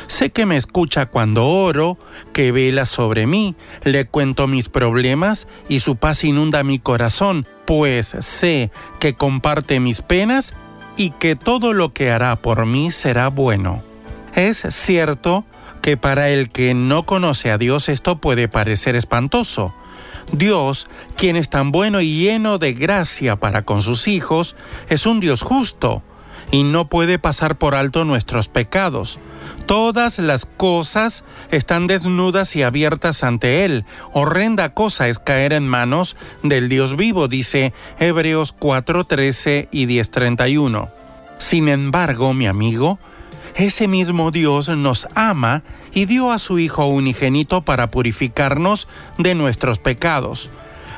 Sé que me escucha cuando oro, que vela sobre mí, le cuento mis problemas y su paz inunda mi corazón, pues sé que comparte mis penas y que todo lo que hará por mí será bueno. Es cierto que para el que no conoce a Dios esto puede parecer espantoso, Dios, quien es tan bueno y lleno de gracia para con sus hijos, es un Dios justo y no puede pasar por alto nuestros pecados. Todas las cosas están desnudas y abiertas ante Él. Horrenda cosa es caer en manos del Dios vivo, dice Hebreos 4:13 y 10:31. Sin embargo, mi amigo, ese mismo Dios nos ama y dio a su Hijo unigénito para purificarnos de nuestros pecados.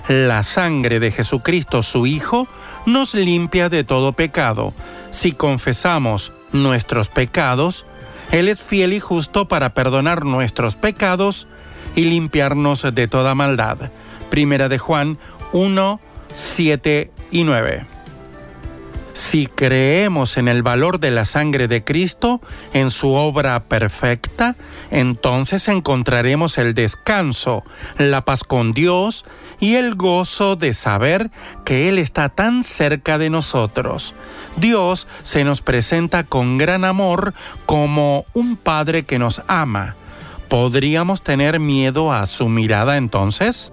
La sangre de Jesucristo, su Hijo, nos limpia de todo pecado. Si confesamos nuestros pecados, Él es fiel y justo para perdonar nuestros pecados y limpiarnos de toda maldad. Primera de Juan 1, 7 y 9. Si creemos en el valor de la sangre de Cristo, en su obra perfecta, entonces encontraremos el descanso, la paz con Dios y el gozo de saber que Él está tan cerca de nosotros. Dios se nos presenta con gran amor como un Padre que nos ama. ¿Podríamos tener miedo a su mirada entonces?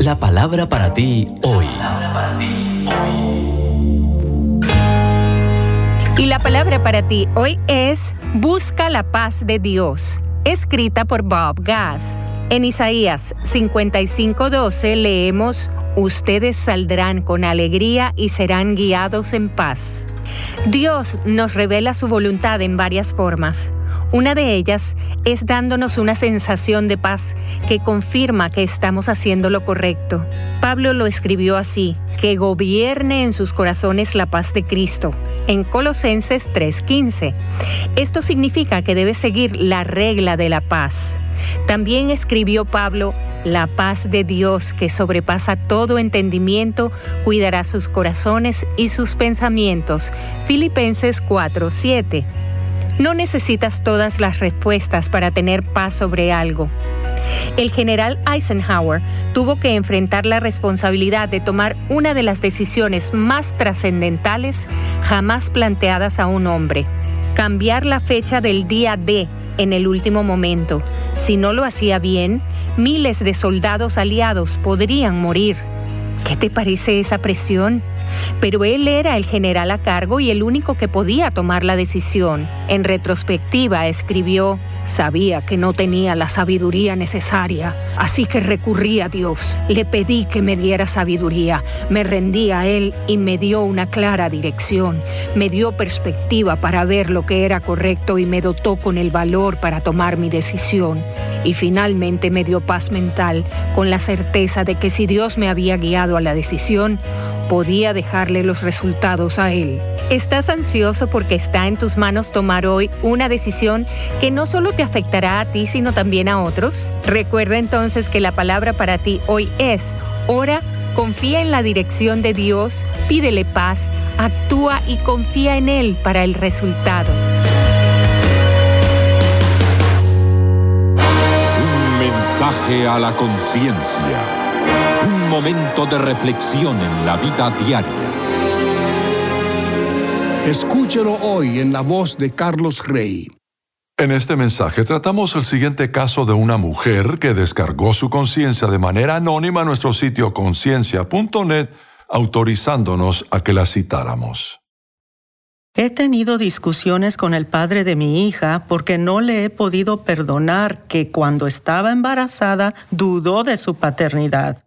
la palabra para ti hoy. Y la palabra para ti hoy es Busca la paz de Dios, escrita por Bob Gass. En Isaías 55:12 leemos, Ustedes saldrán con alegría y serán guiados en paz. Dios nos revela su voluntad en varias formas. Una de ellas es dándonos una sensación de paz que confirma que estamos haciendo lo correcto. Pablo lo escribió así, que gobierne en sus corazones la paz de Cristo, en Colosenses 3:15. Esto significa que debe seguir la regla de la paz. También escribió Pablo, la paz de Dios que sobrepasa todo entendimiento cuidará sus corazones y sus pensamientos. Filipenses 4:7. No necesitas todas las respuestas para tener paz sobre algo. El general Eisenhower tuvo que enfrentar la responsabilidad de tomar una de las decisiones más trascendentales jamás planteadas a un hombre. Cambiar la fecha del día D en el último momento. Si no lo hacía bien, miles de soldados aliados podrían morir. ¿Qué te parece esa presión? pero él era el general a cargo y el único que podía tomar la decisión. En retrospectiva escribió, sabía que no tenía la sabiduría necesaria, así que recurrí a Dios. Le pedí que me diera sabiduría, me rendí a Él y me dio una clara dirección, me dio perspectiva para ver lo que era correcto y me dotó con el valor para tomar mi decisión. Y finalmente me dio paz mental con la certeza de que si Dios me había guiado a la decisión, podía dejarle los resultados a él. ¿Estás ansioso porque está en tus manos tomar hoy una decisión que no solo te afectará a ti, sino también a otros? Recuerda entonces que la palabra para ti hoy es, ora, confía en la dirección de Dios, pídele paz, actúa y confía en Él para el resultado. Un mensaje a la conciencia. Un momento de reflexión en la vida diaria. Escúchelo hoy en la voz de Carlos Rey. En este mensaje tratamos el siguiente caso de una mujer que descargó su conciencia de manera anónima a nuestro sitio conciencia.net, autorizándonos a que la citáramos. He tenido discusiones con el padre de mi hija porque no le he podido perdonar que cuando estaba embarazada dudó de su paternidad.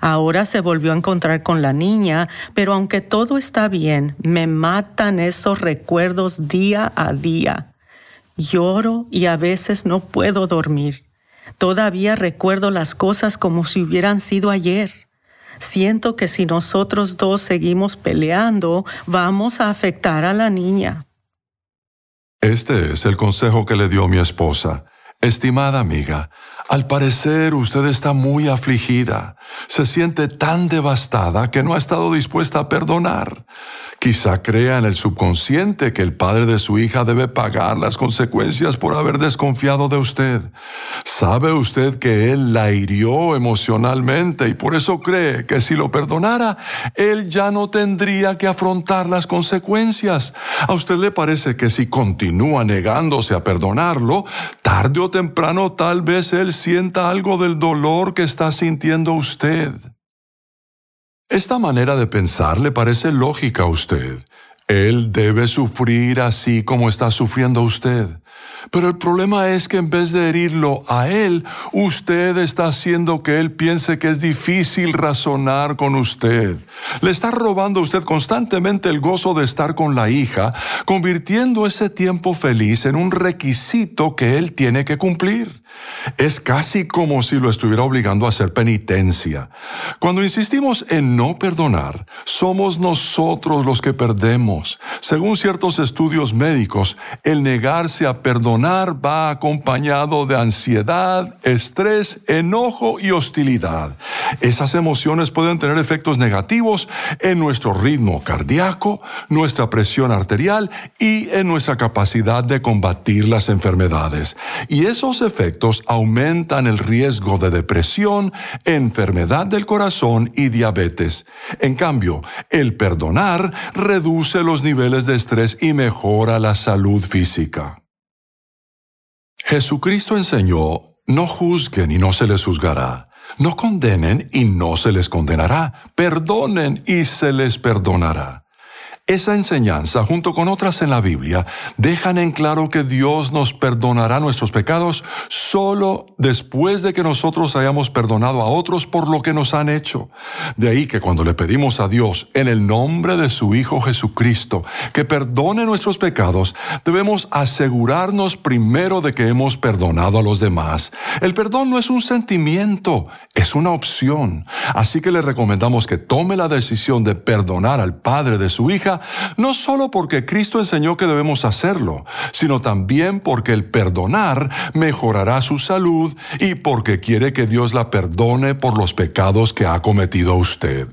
Ahora se volvió a encontrar con la niña, pero aunque todo está bien, me matan esos recuerdos día a día. Lloro y a veces no puedo dormir. Todavía recuerdo las cosas como si hubieran sido ayer. Siento que si nosotros dos seguimos peleando, vamos a afectar a la niña. Este es el consejo que le dio mi esposa. Estimada amiga, al parecer usted está muy afligida. Se siente tan devastada que no ha estado dispuesta a perdonar. Quizá crea en el subconsciente que el padre de su hija debe pagar las consecuencias por haber desconfiado de usted. Sabe usted que él la hirió emocionalmente y por eso cree que si lo perdonara, él ya no tendría que afrontar las consecuencias. A usted le parece que si continúa negándose a perdonarlo, tarde o temprano tal vez él sienta algo del dolor que está sintiendo usted. Esta manera de pensar le parece lógica a usted. Él debe sufrir así como está sufriendo usted. Pero el problema es que en vez de herirlo a él, usted está haciendo que él piense que es difícil razonar con usted. Le está robando a usted constantemente el gozo de estar con la hija, convirtiendo ese tiempo feliz en un requisito que él tiene que cumplir. Es casi como si lo estuviera obligando a hacer penitencia. Cuando insistimos en no perdonar, somos nosotros los que perdemos. Según ciertos estudios médicos, el negarse a perdonar va acompañado de ansiedad, estrés, enojo y hostilidad. Esas emociones pueden tener efectos negativos en nuestro ritmo cardíaco, nuestra presión arterial y en nuestra capacidad de combatir las enfermedades. Y esos efectos aumentan el riesgo de depresión, enfermedad del corazón y diabetes. En cambio, el perdonar reduce los niveles de estrés y mejora la salud física. Jesucristo enseñó, no juzguen y no se les juzgará. No condenen y no se les condenará. Perdonen y se les perdonará. Esa enseñanza, junto con otras en la Biblia, dejan en claro que Dios nos perdonará nuestros pecados solo después de que nosotros hayamos perdonado a otros por lo que nos han hecho. De ahí que cuando le pedimos a Dios en el nombre de su Hijo Jesucristo que perdone nuestros pecados, debemos asegurarnos primero de que hemos perdonado a los demás. El perdón no es un sentimiento, es una opción. Así que le recomendamos que tome la decisión de perdonar al padre de su hija no solo porque Cristo enseñó que debemos hacerlo, sino también porque el perdonar mejorará su salud y porque quiere que Dios la perdone por los pecados que ha cometido usted.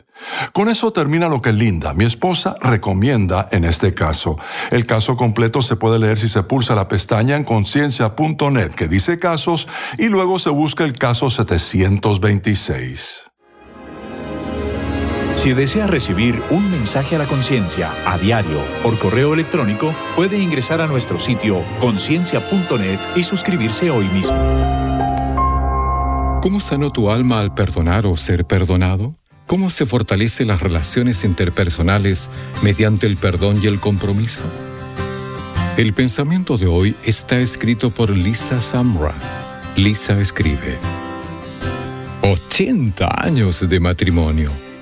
Con eso termina lo que Linda, mi esposa, recomienda en este caso. El caso completo se puede leer si se pulsa la pestaña en conciencia.net que dice casos y luego se busca el caso 726. Si desea recibir un mensaje a la conciencia a diario por correo electrónico, puede ingresar a nuestro sitio conciencia.net y suscribirse hoy mismo. ¿Cómo sanó tu alma al perdonar o ser perdonado? ¿Cómo se fortalecen las relaciones interpersonales mediante el perdón y el compromiso? El pensamiento de hoy está escrito por Lisa Samra. Lisa escribe. 80 años de matrimonio.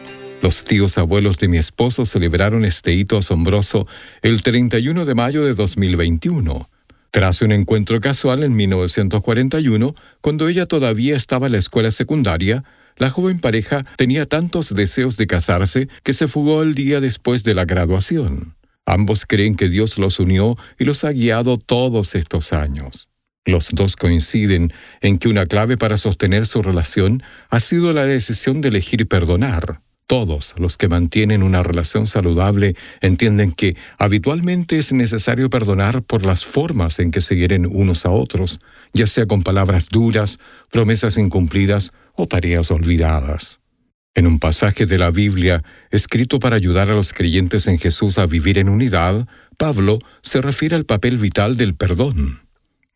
Los tíos abuelos de mi esposo celebraron este hito asombroso el 31 de mayo de 2021. Tras un encuentro casual en 1941, cuando ella todavía estaba en la escuela secundaria, La joven pareja tenía tantos deseos de casarse que se fugó el día después de la graduación. Ambos creen que Dios los unió y los ha guiado todos estos años. Los dos coinciden en que una clave para sostener su relación ha sido la decisión de elegir perdonar. Todos los que mantienen una relación saludable entienden que habitualmente es necesario perdonar por las formas en que se hieren unos a otros, ya sea con palabras duras, promesas incumplidas o tareas olvidadas. En un pasaje de la Biblia, escrito para ayudar a los creyentes en Jesús a vivir en unidad, Pablo se refiere al papel vital del perdón.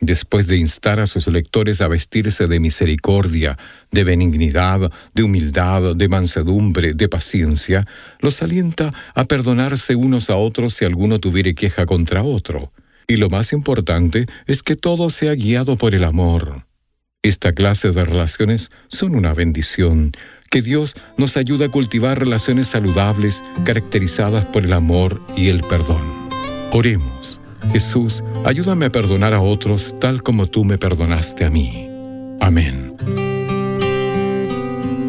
Después de instar a sus lectores a vestirse de misericordia, de benignidad, de humildad, de mansedumbre, de paciencia, los alienta a perdonarse unos a otros si alguno tuviere queja contra otro. Y lo más importante es que todo sea guiado por el amor. Esta clase de relaciones son una bendición. Que Dios nos ayude a cultivar relaciones saludables caracterizadas por el amor y el perdón. Oremos. Jesús, ayúdame a perdonar a otros tal como tú me perdonaste a mí. Amén.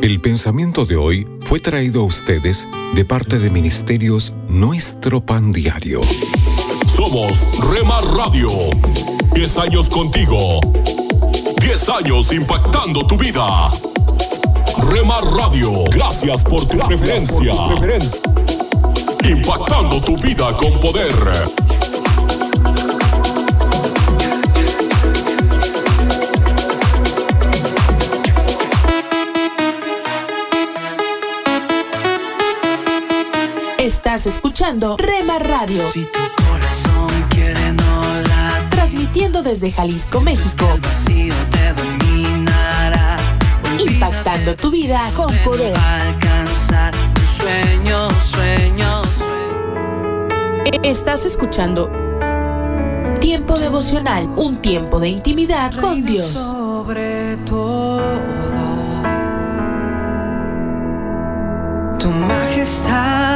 El pensamiento de hoy fue traído a ustedes de parte de Ministerios Nuestro Pan Diario. Somos Rema Radio. 10 años contigo. 10 años impactando tu vida. Rema Radio, gracias por tu preferencia. Impactando tu vida con poder. Estás escuchando Rema Radio. Transmitiendo desde Jalisco, México. Impactando tu vida con poder. Alcanzar tus sueños, sueños. Estás escuchando Tiempo devocional, un tiempo de intimidad con Dios. Sobre todo, tu majestad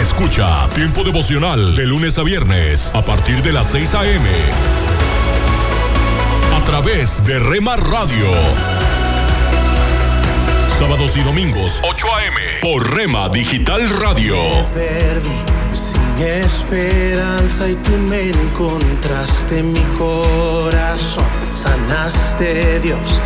Escucha. Tiempo devocional de lunes a viernes a partir de las 6 a.m. A través de Rema Radio. Sábados y domingos 8 a.m. por Rema Digital Radio. perdí sin esperanza y tú me encontraste en mi corazón. Sanaste Dios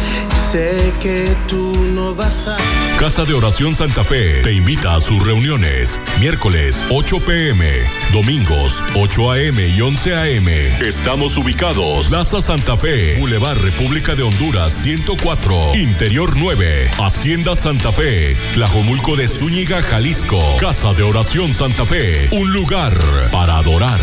sé que tú no vas a... Casa de Oración Santa Fe te invita a sus reuniones. Miércoles 8 pm, domingos 8 am y 11 am. Estamos ubicados. Plaza Santa Fe, Boulevard República de Honduras 104, Interior 9, Hacienda Santa Fe, Tlajomulco de Zúñiga, Jalisco. Casa de Oración Santa Fe, un lugar para adorar.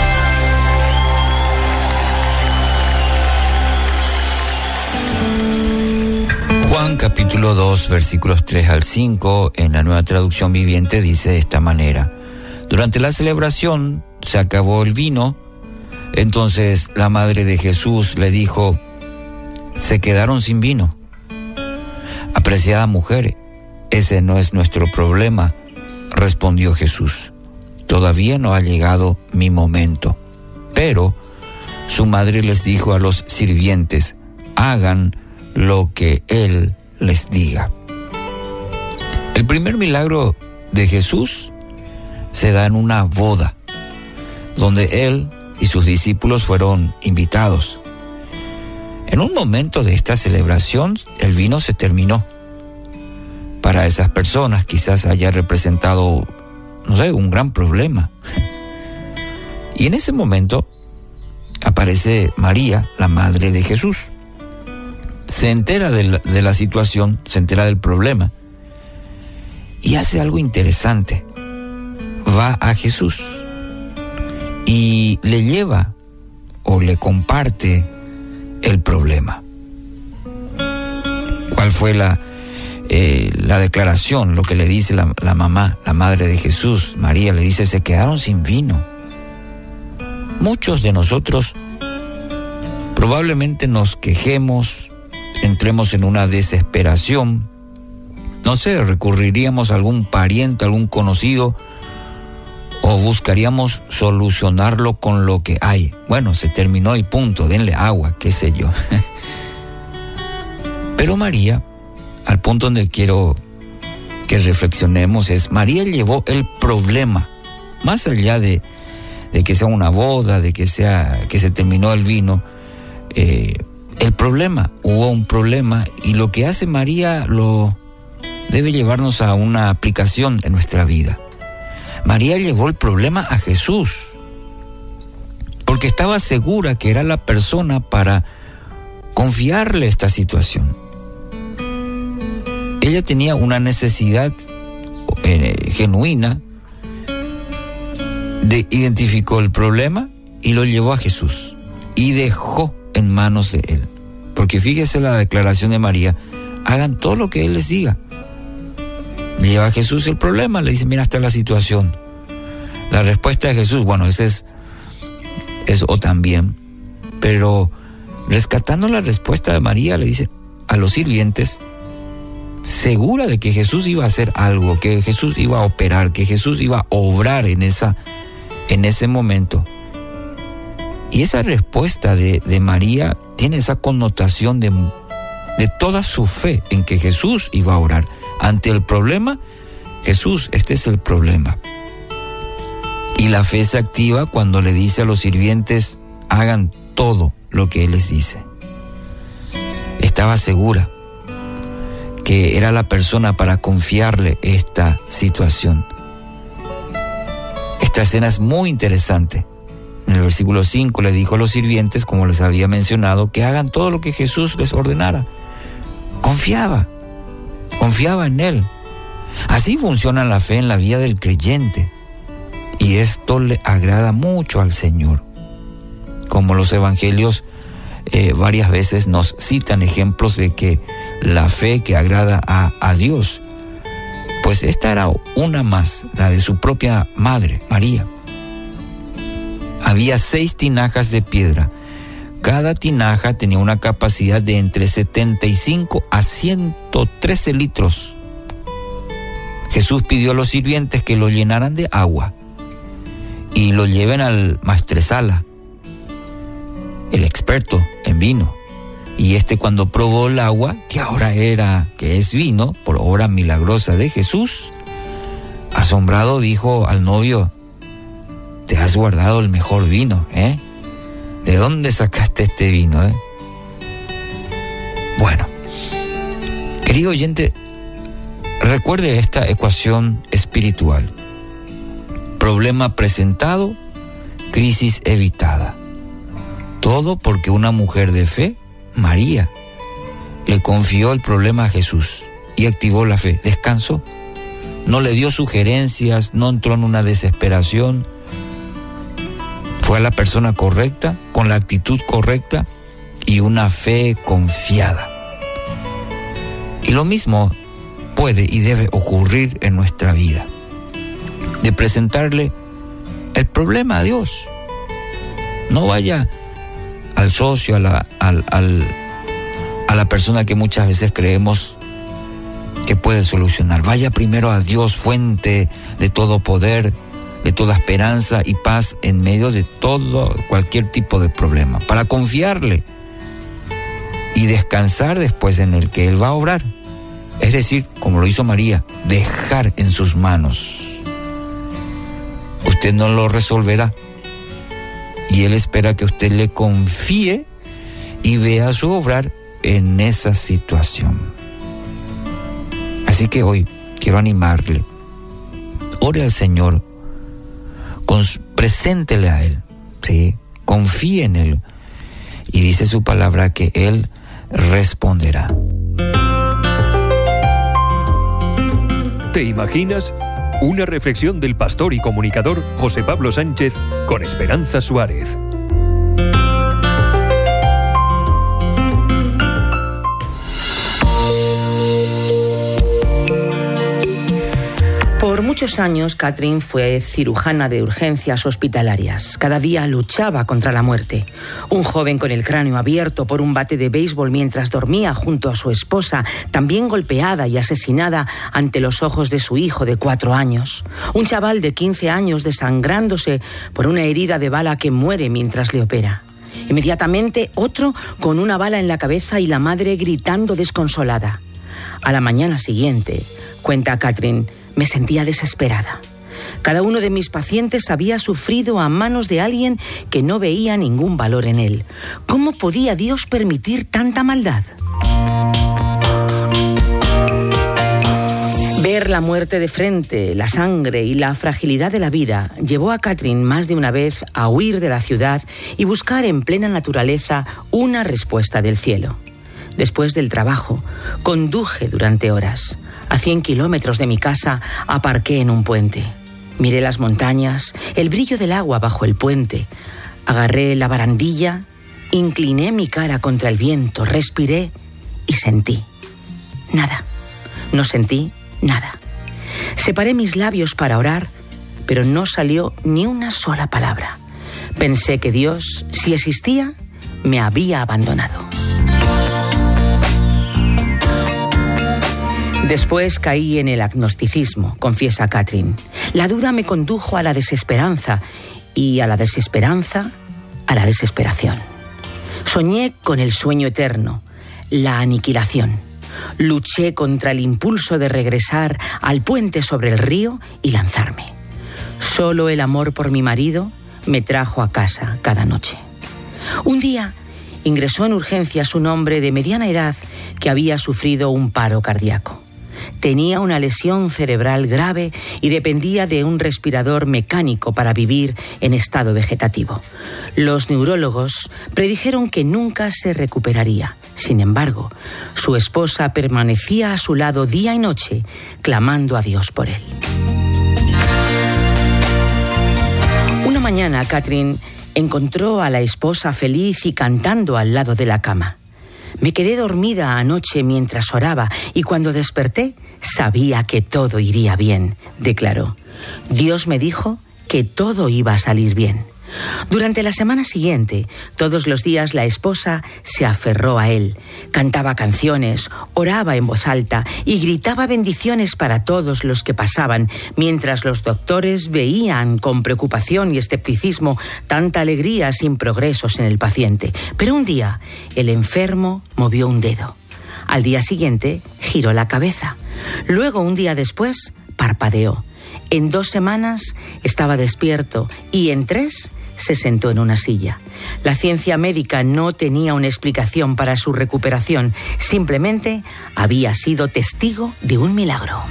Juan capítulo 2 versículos 3 al 5 en la nueva traducción viviente dice de esta manera. Durante la celebración se acabó el vino, entonces la madre de Jesús le dijo, se quedaron sin vino. Apreciada mujer, ese no es nuestro problema, respondió Jesús. Todavía no ha llegado mi momento. Pero su madre les dijo a los sirvientes, hagan lo que Él les diga. El primer milagro de Jesús se da en una boda, donde él y sus discípulos fueron invitados. En un momento de esta celebración, el vino se terminó. Para esas personas quizás haya representado, no sé, un gran problema. Y en ese momento aparece María, la madre de Jesús. Se entera de la, de la situación, se entera del problema y hace algo interesante. Va a Jesús y le lleva o le comparte el problema. ¿Cuál fue la, eh, la declaración? Lo que le dice la, la mamá, la madre de Jesús, María, le dice, se quedaron sin vino. Muchos de nosotros probablemente nos quejemos, entremos en una desesperación, no sé, recurriríamos a algún pariente, algún conocido, o buscaríamos solucionarlo con lo que hay. Bueno, se terminó y punto, denle agua, qué sé yo. Pero María, al punto donde quiero que reflexionemos es, María llevó el problema, más allá de, de que sea una boda, de que sea que se terminó el vino, eh, el problema, hubo un problema y lo que hace María lo debe llevarnos a una aplicación en nuestra vida. María llevó el problema a Jesús, porque estaba segura que era la persona para confiarle esta situación. Ella tenía una necesidad eh, genuina, de, identificó el problema y lo llevó a Jesús y dejó en manos de él. Porque fíjese la declaración de María, hagan todo lo que Él les diga. Le lleva a Jesús el problema, le dice, mira, esta es la situación. La respuesta de Jesús, bueno, ese es eso también. Pero rescatando la respuesta de María, le dice a los sirvientes, segura de que Jesús iba a hacer algo, que Jesús iba a operar, que Jesús iba a obrar en, esa, en ese momento. Y esa respuesta de, de María tiene esa connotación de, de toda su fe en que Jesús iba a orar. Ante el problema, Jesús, este es el problema. Y la fe se activa cuando le dice a los sirvientes, hagan todo lo que Él les dice. Estaba segura que era la persona para confiarle esta situación. Esta escena es muy interesante. En el versículo 5 le dijo a los sirvientes, como les había mencionado, que hagan todo lo que Jesús les ordenara. Confiaba, confiaba en Él. Así funciona la fe en la vida del creyente. Y esto le agrada mucho al Señor. Como los evangelios eh, varias veces nos citan ejemplos de que la fe que agrada a, a Dios, pues esta era una más, la de su propia madre, María. Había seis tinajas de piedra. Cada tinaja tenía una capacidad de entre 75 a 113 litros. Jesús pidió a los sirvientes que lo llenaran de agua y lo lleven al maestresala, el experto en vino. Y este cuando probó el agua, que ahora era, que es vino, por obra milagrosa de Jesús, asombrado dijo al novio, te has guardado el mejor vino, ¿eh? ¿De dónde sacaste este vino, eh? Bueno, querido oyente, recuerde esta ecuación espiritual. Problema presentado, crisis evitada. Todo porque una mujer de fe, María, le confió el problema a Jesús y activó la fe. Descansó. No le dio sugerencias, no entró en una desesperación. Fue a la persona correcta, con la actitud correcta y una fe confiada. Y lo mismo puede y debe ocurrir en nuestra vida de presentarle el problema a Dios. No vaya al socio, a la, al, al, a la persona que muchas veces creemos que puede solucionar. Vaya primero a Dios, fuente de todo poder, de toda esperanza y paz en medio de todo, cualquier tipo de problema, para confiarle y descansar después en el que Él va a obrar. Es decir, como lo hizo María, dejar en sus manos usted no lo resolverá. Y Él espera que usted le confíe y vea su obrar en esa situación. Así que hoy quiero animarle. Ore al Señor, preséntele a Él, ¿sí? confíe en Él. Y dice su palabra que Él responderá. ¿Te imaginas? Una reflexión del pastor y comunicador José Pablo Sánchez con Esperanza Suárez. Por muchos años, Catherine fue cirujana de urgencias hospitalarias. Cada día luchaba contra la muerte. Un joven con el cráneo abierto por un bate de béisbol mientras dormía junto a su esposa, también golpeada y asesinada ante los ojos de su hijo de cuatro años. Un chaval de 15 años desangrándose por una herida de bala que muere mientras le opera. Inmediatamente otro con una bala en la cabeza y la madre gritando desconsolada. A la mañana siguiente, cuenta Catherine, me sentía desesperada. Cada uno de mis pacientes había sufrido a manos de alguien que no veía ningún valor en él. ¿Cómo podía Dios permitir tanta maldad? Ver la muerte de frente, la sangre y la fragilidad de la vida llevó a Catherine más de una vez a huir de la ciudad y buscar en plena naturaleza una respuesta del cielo. Después del trabajo, conduje durante horas. A 100 kilómetros de mi casa aparqué en un puente. Miré las montañas, el brillo del agua bajo el puente. Agarré la barandilla, incliné mi cara contra el viento, respiré y sentí. Nada. No sentí nada. Separé mis labios para orar, pero no salió ni una sola palabra. Pensé que Dios, si existía, me había abandonado. Después caí en el agnosticismo, confiesa Catherine. La duda me condujo a la desesperanza y a la desesperanza a la desesperación. Soñé con el sueño eterno, la aniquilación. Luché contra el impulso de regresar al puente sobre el río y lanzarme. Solo el amor por mi marido me trajo a casa cada noche. Un día ingresó en urgencias un hombre de mediana edad que había sufrido un paro cardíaco tenía una lesión cerebral grave y dependía de un respirador mecánico para vivir en estado vegetativo. Los neurólogos predijeron que nunca se recuperaría. Sin embargo, su esposa permanecía a su lado día y noche, clamando a Dios por él. Una mañana, Catherine encontró a la esposa feliz y cantando al lado de la cama. Me quedé dormida anoche mientras oraba y cuando desperté sabía que todo iría bien, declaró. Dios me dijo que todo iba a salir bien. Durante la semana siguiente, todos los días la esposa se aferró a él, cantaba canciones, oraba en voz alta y gritaba bendiciones para todos los que pasaban, mientras los doctores veían con preocupación y escepticismo tanta alegría sin progresos en el paciente. Pero un día, el enfermo movió un dedo. Al día siguiente, giró la cabeza. Luego, un día después, parpadeó. En dos semanas estaba despierto y en tres se sentó en una silla. La ciencia médica no tenía una explicación para su recuperación, simplemente había sido testigo de un milagro.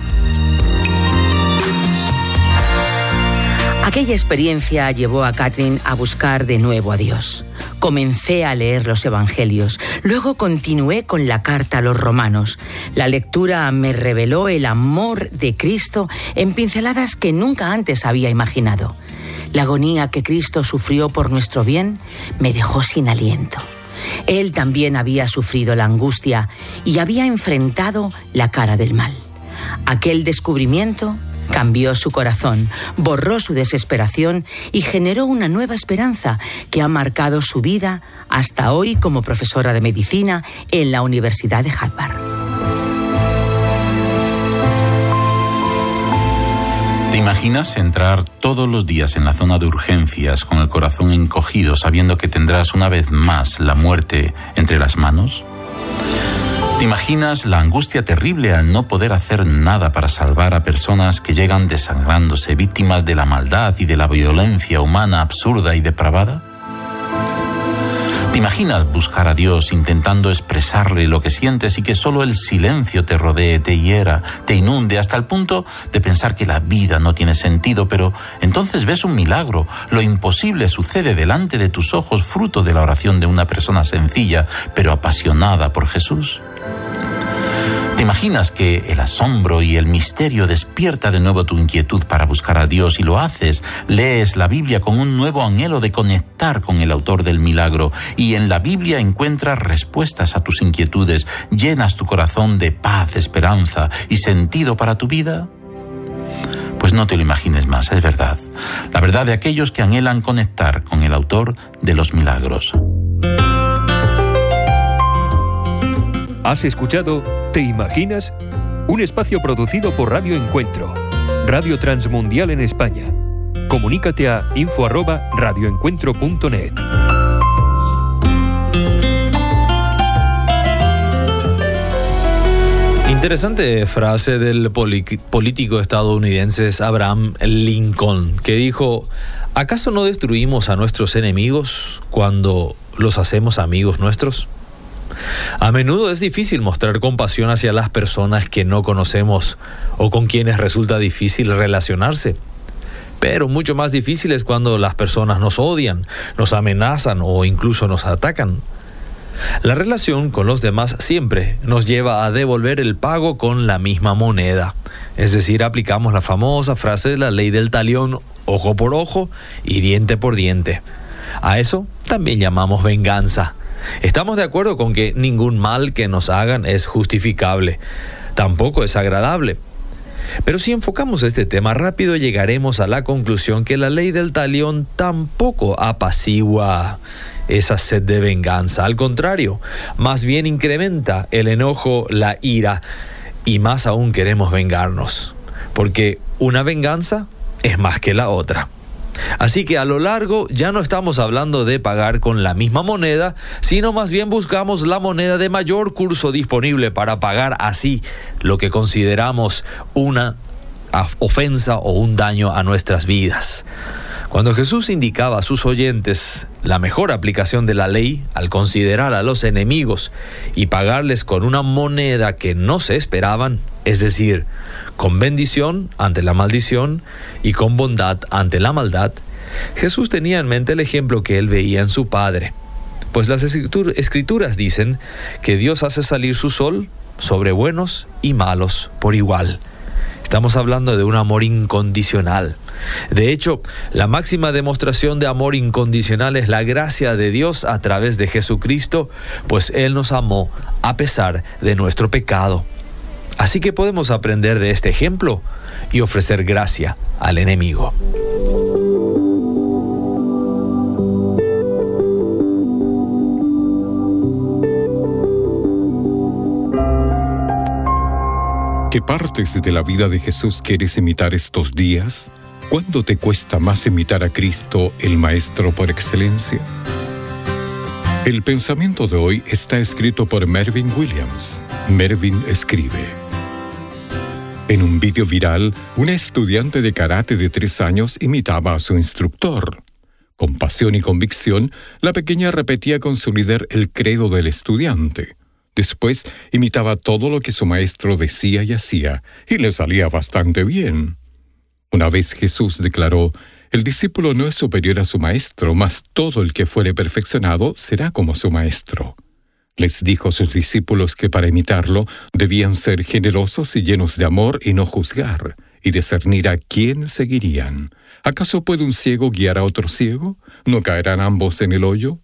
Aquella experiencia llevó a Catherine a buscar de nuevo a Dios. Comencé a leer los Evangelios, luego continué con la carta a los romanos. La lectura me reveló el amor de Cristo en pinceladas que nunca antes había imaginado. La agonía que Cristo sufrió por nuestro bien me dejó sin aliento. Él también había sufrido la angustia y había enfrentado la cara del mal. Aquel descubrimiento cambió su corazón, borró su desesperación y generó una nueva esperanza que ha marcado su vida hasta hoy como profesora de medicina en la Universidad de Harvard. ¿Te imaginas entrar todos los días en la zona de urgencias con el corazón encogido sabiendo que tendrás una vez más la muerte entre las manos? ¿Te imaginas la angustia terrible al no poder hacer nada para salvar a personas que llegan desangrándose, víctimas de la maldad y de la violencia humana absurda y depravada? ¿Te imaginas buscar a Dios intentando expresarle lo que sientes y que solo el silencio te rodee, te hiera, te inunde hasta el punto de pensar que la vida no tiene sentido, pero entonces ves un milagro, lo imposible sucede delante de tus ojos fruto de la oración de una persona sencilla pero apasionada por Jesús? ¿Te imaginas que el asombro y el misterio despierta de nuevo tu inquietud para buscar a Dios y lo haces? Lees la Biblia con un nuevo anhelo de conectar con el autor del milagro y en la Biblia encuentras respuestas a tus inquietudes, llenas tu corazón de paz, esperanza y sentido para tu vida. Pues no te lo imagines más, es verdad. La verdad de aquellos que anhelan conectar con el autor de los milagros. Has escuchado ¿Te imaginas? Un espacio producido por Radio Encuentro, Radio Transmundial en España. Comunícate a info@radioencuentro.net. Interesante frase del político estadounidense Abraham Lincoln, que dijo, ¿acaso no destruimos a nuestros enemigos cuando los hacemos amigos nuestros? A menudo es difícil mostrar compasión hacia las personas que no conocemos o con quienes resulta difícil relacionarse. Pero mucho más difícil es cuando las personas nos odian, nos amenazan o incluso nos atacan. La relación con los demás siempre nos lleva a devolver el pago con la misma moneda. Es decir, aplicamos la famosa frase de la ley del talión, ojo por ojo y diente por diente. A eso también llamamos venganza. Estamos de acuerdo con que ningún mal que nos hagan es justificable, tampoco es agradable. Pero si enfocamos este tema rápido llegaremos a la conclusión que la ley del talión tampoco apacigua esa sed de venganza. Al contrario, más bien incrementa el enojo, la ira y más aún queremos vengarnos. Porque una venganza es más que la otra. Así que a lo largo ya no estamos hablando de pagar con la misma moneda, sino más bien buscamos la moneda de mayor curso disponible para pagar así lo que consideramos una ofensa o un daño a nuestras vidas. Cuando Jesús indicaba a sus oyentes la mejor aplicación de la ley al considerar a los enemigos y pagarles con una moneda que no se esperaban, es decir, con bendición ante la maldición y con bondad ante la maldad, Jesús tenía en mente el ejemplo que él veía en su Padre. Pues las escrituras dicen que Dios hace salir su sol sobre buenos y malos por igual. Estamos hablando de un amor incondicional. De hecho, la máxima demostración de amor incondicional es la gracia de Dios a través de Jesucristo, pues Él nos amó a pesar de nuestro pecado. Así que podemos aprender de este ejemplo y ofrecer gracia al enemigo. ¿Qué partes de la vida de Jesús quieres imitar estos días? ¿Cuándo te cuesta más imitar a Cristo, el Maestro por excelencia? El pensamiento de hoy está escrito por Mervyn Williams. Mervyn escribe. En un vídeo viral, una estudiante de karate de tres años imitaba a su instructor. Con pasión y convicción, la pequeña repetía con su líder el credo del estudiante. Después imitaba todo lo que su maestro decía y hacía, y le salía bastante bien. Una vez Jesús declaró, el discípulo no es superior a su maestro, mas todo el que fuere perfeccionado será como su maestro. Les dijo a sus discípulos que para imitarlo debían ser generosos y llenos de amor y no juzgar, y discernir a quién seguirían. ¿Acaso puede un ciego guiar a otro ciego? ¿No caerán ambos en el hoyo?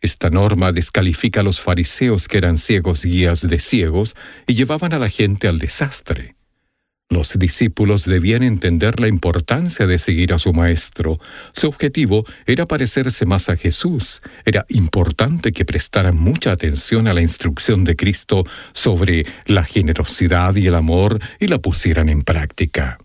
Esta norma descalifica a los fariseos que eran ciegos guías de ciegos y llevaban a la gente al desastre. Los discípulos debían entender la importancia de seguir a su Maestro. Su objetivo era parecerse más a Jesús. Era importante que prestaran mucha atención a la instrucción de Cristo sobre la generosidad y el amor y la pusieran en práctica.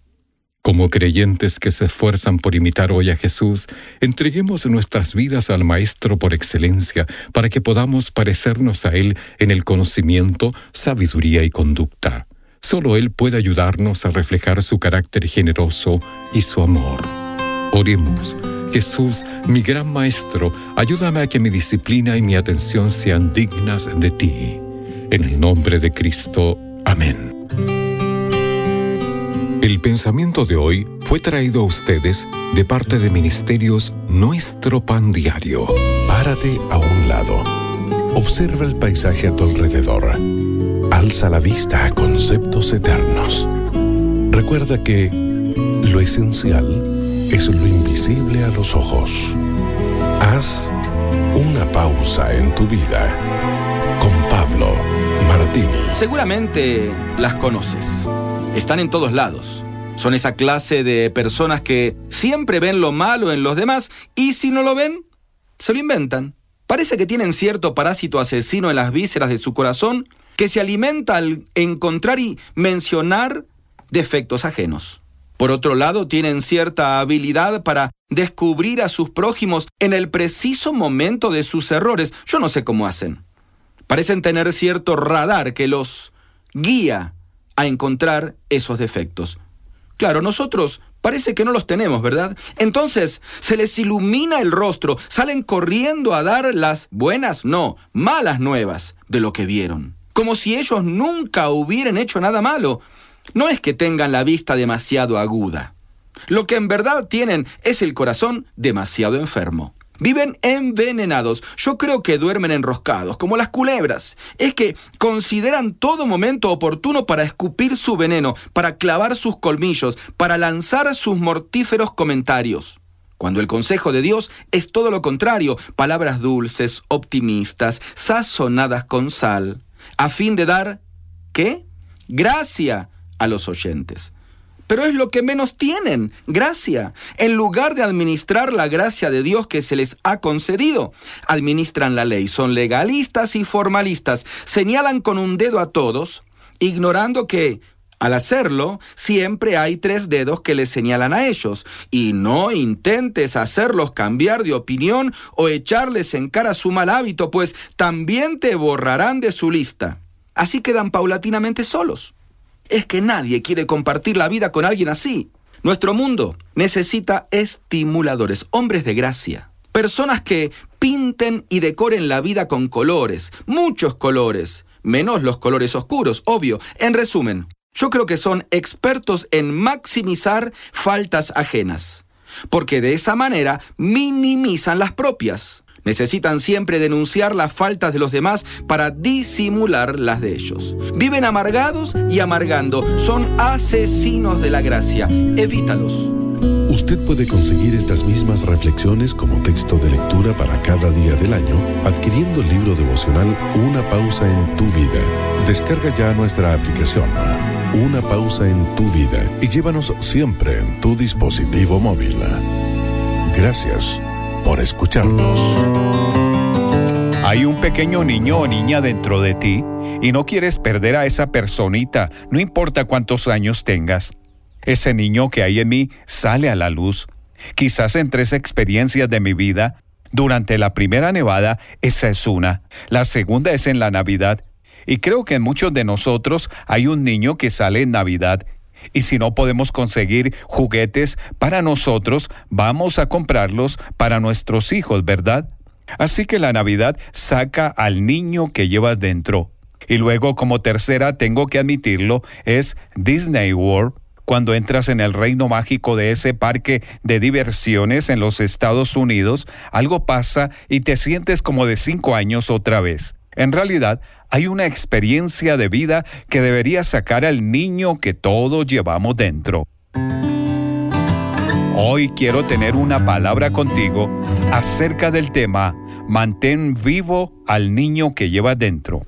Como creyentes que se esfuerzan por imitar hoy a Jesús, entreguemos nuestras vidas al Maestro por excelencia para que podamos parecernos a Él en el conocimiento, sabiduría y conducta. Solo Él puede ayudarnos a reflejar su carácter generoso y su amor. Oremos. Jesús, mi gran Maestro, ayúdame a que mi disciplina y mi atención sean dignas de ti. En el nombre de Cristo. Amén. El pensamiento de hoy fue traído a ustedes de parte de Ministerios Nuestro Pan Diario. Párate a un lado. Observa el paisaje a tu alrededor. Alza la vista a conceptos eternos. Recuerda que lo esencial es lo invisible a los ojos. Haz una pausa en tu vida con Pablo Martini. Seguramente las conoces. Están en todos lados. Son esa clase de personas que siempre ven lo malo en los demás y si no lo ven, se lo inventan. Parece que tienen cierto parásito asesino en las vísceras de su corazón que se alimenta al encontrar y mencionar defectos ajenos. Por otro lado, tienen cierta habilidad para descubrir a sus prójimos en el preciso momento de sus errores. Yo no sé cómo hacen. Parecen tener cierto radar que los guía a encontrar esos defectos. Claro, nosotros parece que no los tenemos, ¿verdad? Entonces se les ilumina el rostro, salen corriendo a dar las buenas, no, malas nuevas de lo que vieron. Como si ellos nunca hubieran hecho nada malo. No es que tengan la vista demasiado aguda. Lo que en verdad tienen es el corazón demasiado enfermo. Viven envenenados. Yo creo que duermen enroscados, como las culebras. Es que consideran todo momento oportuno para escupir su veneno, para clavar sus colmillos, para lanzar sus mortíferos comentarios. Cuando el consejo de Dios es todo lo contrario, palabras dulces, optimistas, sazonadas con sal, a fin de dar, ¿qué? Gracia a los oyentes pero es lo que menos tienen, gracia. En lugar de administrar la gracia de Dios que se les ha concedido, administran la ley, son legalistas y formalistas, señalan con un dedo a todos, ignorando que, al hacerlo, siempre hay tres dedos que les señalan a ellos, y no intentes hacerlos cambiar de opinión o echarles en cara su mal hábito, pues también te borrarán de su lista. Así quedan paulatinamente solos es que nadie quiere compartir la vida con alguien así. Nuestro mundo necesita estimuladores, hombres de gracia, personas que pinten y decoren la vida con colores, muchos colores, menos los colores oscuros, obvio. En resumen, yo creo que son expertos en maximizar faltas ajenas, porque de esa manera minimizan las propias. Necesitan siempre denunciar las faltas de los demás para disimular las de ellos. Viven amargados y amargando. Son asesinos de la gracia. Evítalos. Usted puede conseguir estas mismas reflexiones como texto de lectura para cada día del año adquiriendo el libro devocional Una pausa en tu vida. Descarga ya nuestra aplicación Una pausa en tu vida y llévanos siempre en tu dispositivo móvil. Gracias por escucharnos. Hay un pequeño niño o niña dentro de ti y no quieres perder a esa personita, no importa cuántos años tengas. Ese niño que hay en mí sale a la luz. Quizás en tres experiencias de mi vida, durante la primera nevada, esa es una, la segunda es en la Navidad, y creo que en muchos de nosotros hay un niño que sale en Navidad y si no podemos conseguir juguetes para nosotros, vamos a comprarlos para nuestros hijos, ¿verdad? Así que la Navidad saca al niño que llevas dentro. Y luego, como tercera, tengo que admitirlo, es Disney World, cuando entras en el reino mágico de ese parque de diversiones en los Estados Unidos, algo pasa y te sientes como de cinco años otra vez. En realidad, hay una experiencia de vida que debería sacar al niño que todos llevamos dentro. Hoy quiero tener una palabra contigo acerca del tema Mantén vivo al niño que llevas dentro.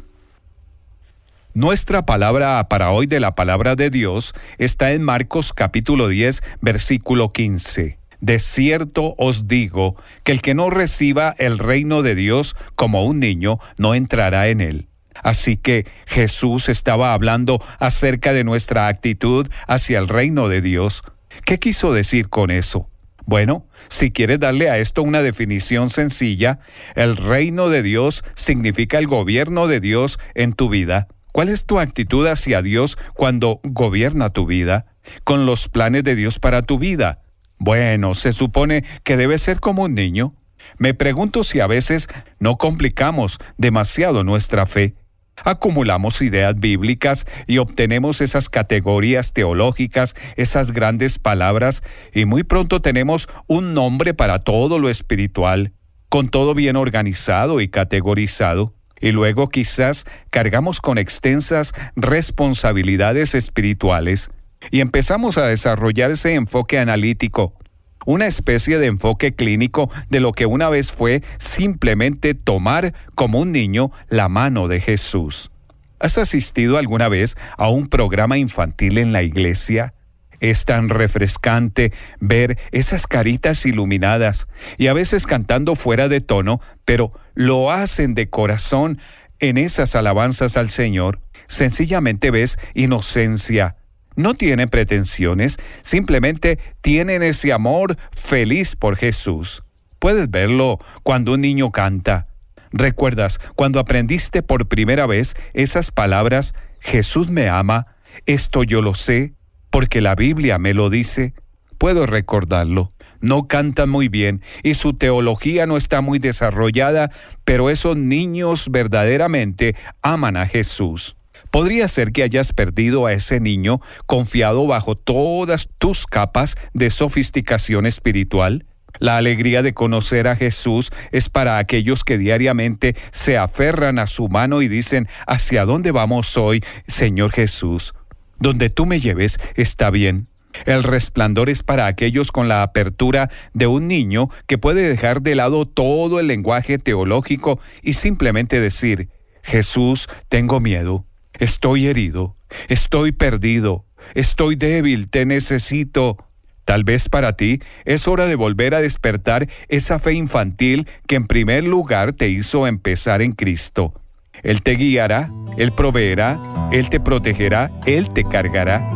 Nuestra palabra para hoy de la palabra de Dios está en Marcos capítulo 10, versículo 15. De cierto os digo que el que no reciba el reino de Dios como un niño no entrará en él. Así que Jesús estaba hablando acerca de nuestra actitud hacia el reino de Dios. ¿Qué quiso decir con eso? Bueno, si quieres darle a esto una definición sencilla, el reino de Dios significa el gobierno de Dios en tu vida. ¿Cuál es tu actitud hacia Dios cuando gobierna tu vida? Con los planes de Dios para tu vida. Bueno, se supone que debes ser como un niño. Me pregunto si a veces no complicamos demasiado nuestra fe. Acumulamos ideas bíblicas y obtenemos esas categorías teológicas, esas grandes palabras, y muy pronto tenemos un nombre para todo lo espiritual, con todo bien organizado y categorizado. Y luego quizás cargamos con extensas responsabilidades espirituales y empezamos a desarrollar ese enfoque analítico, una especie de enfoque clínico de lo que una vez fue simplemente tomar como un niño la mano de Jesús. ¿Has asistido alguna vez a un programa infantil en la iglesia? Es tan refrescante ver esas caritas iluminadas y a veces cantando fuera de tono, pero lo hacen de corazón en esas alabanzas al Señor. Sencillamente ves inocencia, no tienen pretensiones, simplemente tienen ese amor feliz por Jesús. Puedes verlo cuando un niño canta. ¿Recuerdas cuando aprendiste por primera vez esas palabras, Jesús me ama, esto yo lo sé, porque la Biblia me lo dice? Puedo recordarlo. No cantan muy bien y su teología no está muy desarrollada, pero esos niños verdaderamente aman a Jesús. Podría ser que hayas perdido a ese niño confiado bajo todas tus capas de sofisticación espiritual. La alegría de conocer a Jesús es para aquellos que diariamente se aferran a su mano y dicen, ¿hacia dónde vamos hoy, Señor Jesús? Donde tú me lleves está bien. El resplandor es para aquellos con la apertura de un niño que puede dejar de lado todo el lenguaje teológico y simplemente decir, Jesús, tengo miedo. Estoy herido, estoy perdido, estoy débil, te necesito. Tal vez para ti es hora de volver a despertar esa fe infantil que en primer lugar te hizo empezar en Cristo. Él te guiará, Él proveerá, Él te protegerá, Él te cargará.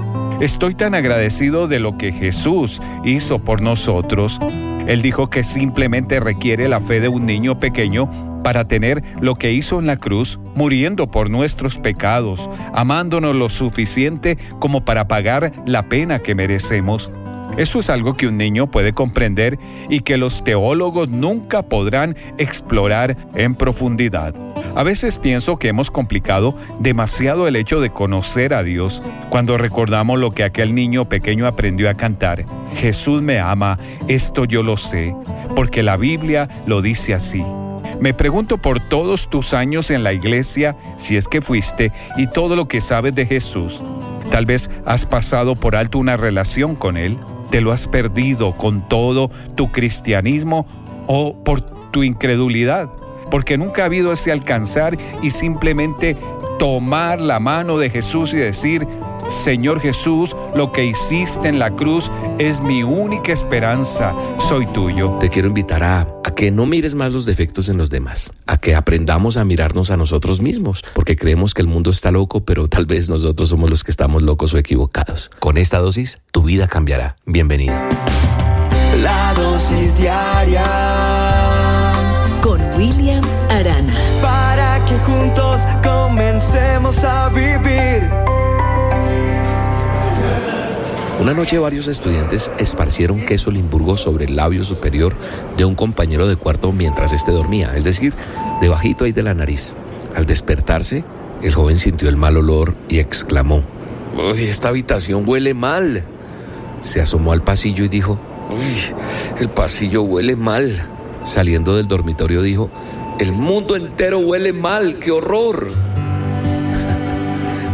Estoy tan agradecido de lo que Jesús hizo por nosotros. Él dijo que simplemente requiere la fe de un niño pequeño para tener lo que hizo en la cruz, muriendo por nuestros pecados, amándonos lo suficiente como para pagar la pena que merecemos. Eso es algo que un niño puede comprender y que los teólogos nunca podrán explorar en profundidad. A veces pienso que hemos complicado demasiado el hecho de conocer a Dios cuando recordamos lo que aquel niño pequeño aprendió a cantar. Jesús me ama, esto yo lo sé, porque la Biblia lo dice así. Me pregunto por todos tus años en la iglesia, si es que fuiste, y todo lo que sabes de Jesús. Tal vez has pasado por alto una relación con Él, te lo has perdido con todo tu cristianismo o por tu incredulidad, porque nunca ha habido ese alcanzar y simplemente tomar la mano de Jesús y decir, Señor Jesús, lo que hiciste en la cruz es mi única esperanza, soy tuyo. Te quiero invitar a, que no mires más los defectos en los demás, a que aprendamos a mirarnos a nosotros mismos, porque creemos que el mundo está loco, pero tal vez nosotros somos los que estamos locos o equivocados. Con esta dosis, tu vida cambiará. Bienvenido. La dosis diaria con William Arana. Para que juntos comencemos a vivir. Una noche varios estudiantes esparcieron queso limburgo sobre el labio superior de un compañero de cuarto mientras éste dormía, es decir, debajito ahí de la nariz. Al despertarse, el joven sintió el mal olor y exclamó, Uy, esta habitación huele mal. Se asomó al pasillo y dijo, Uy, el pasillo huele mal. Saliendo del dormitorio dijo, el mundo entero huele mal, qué horror.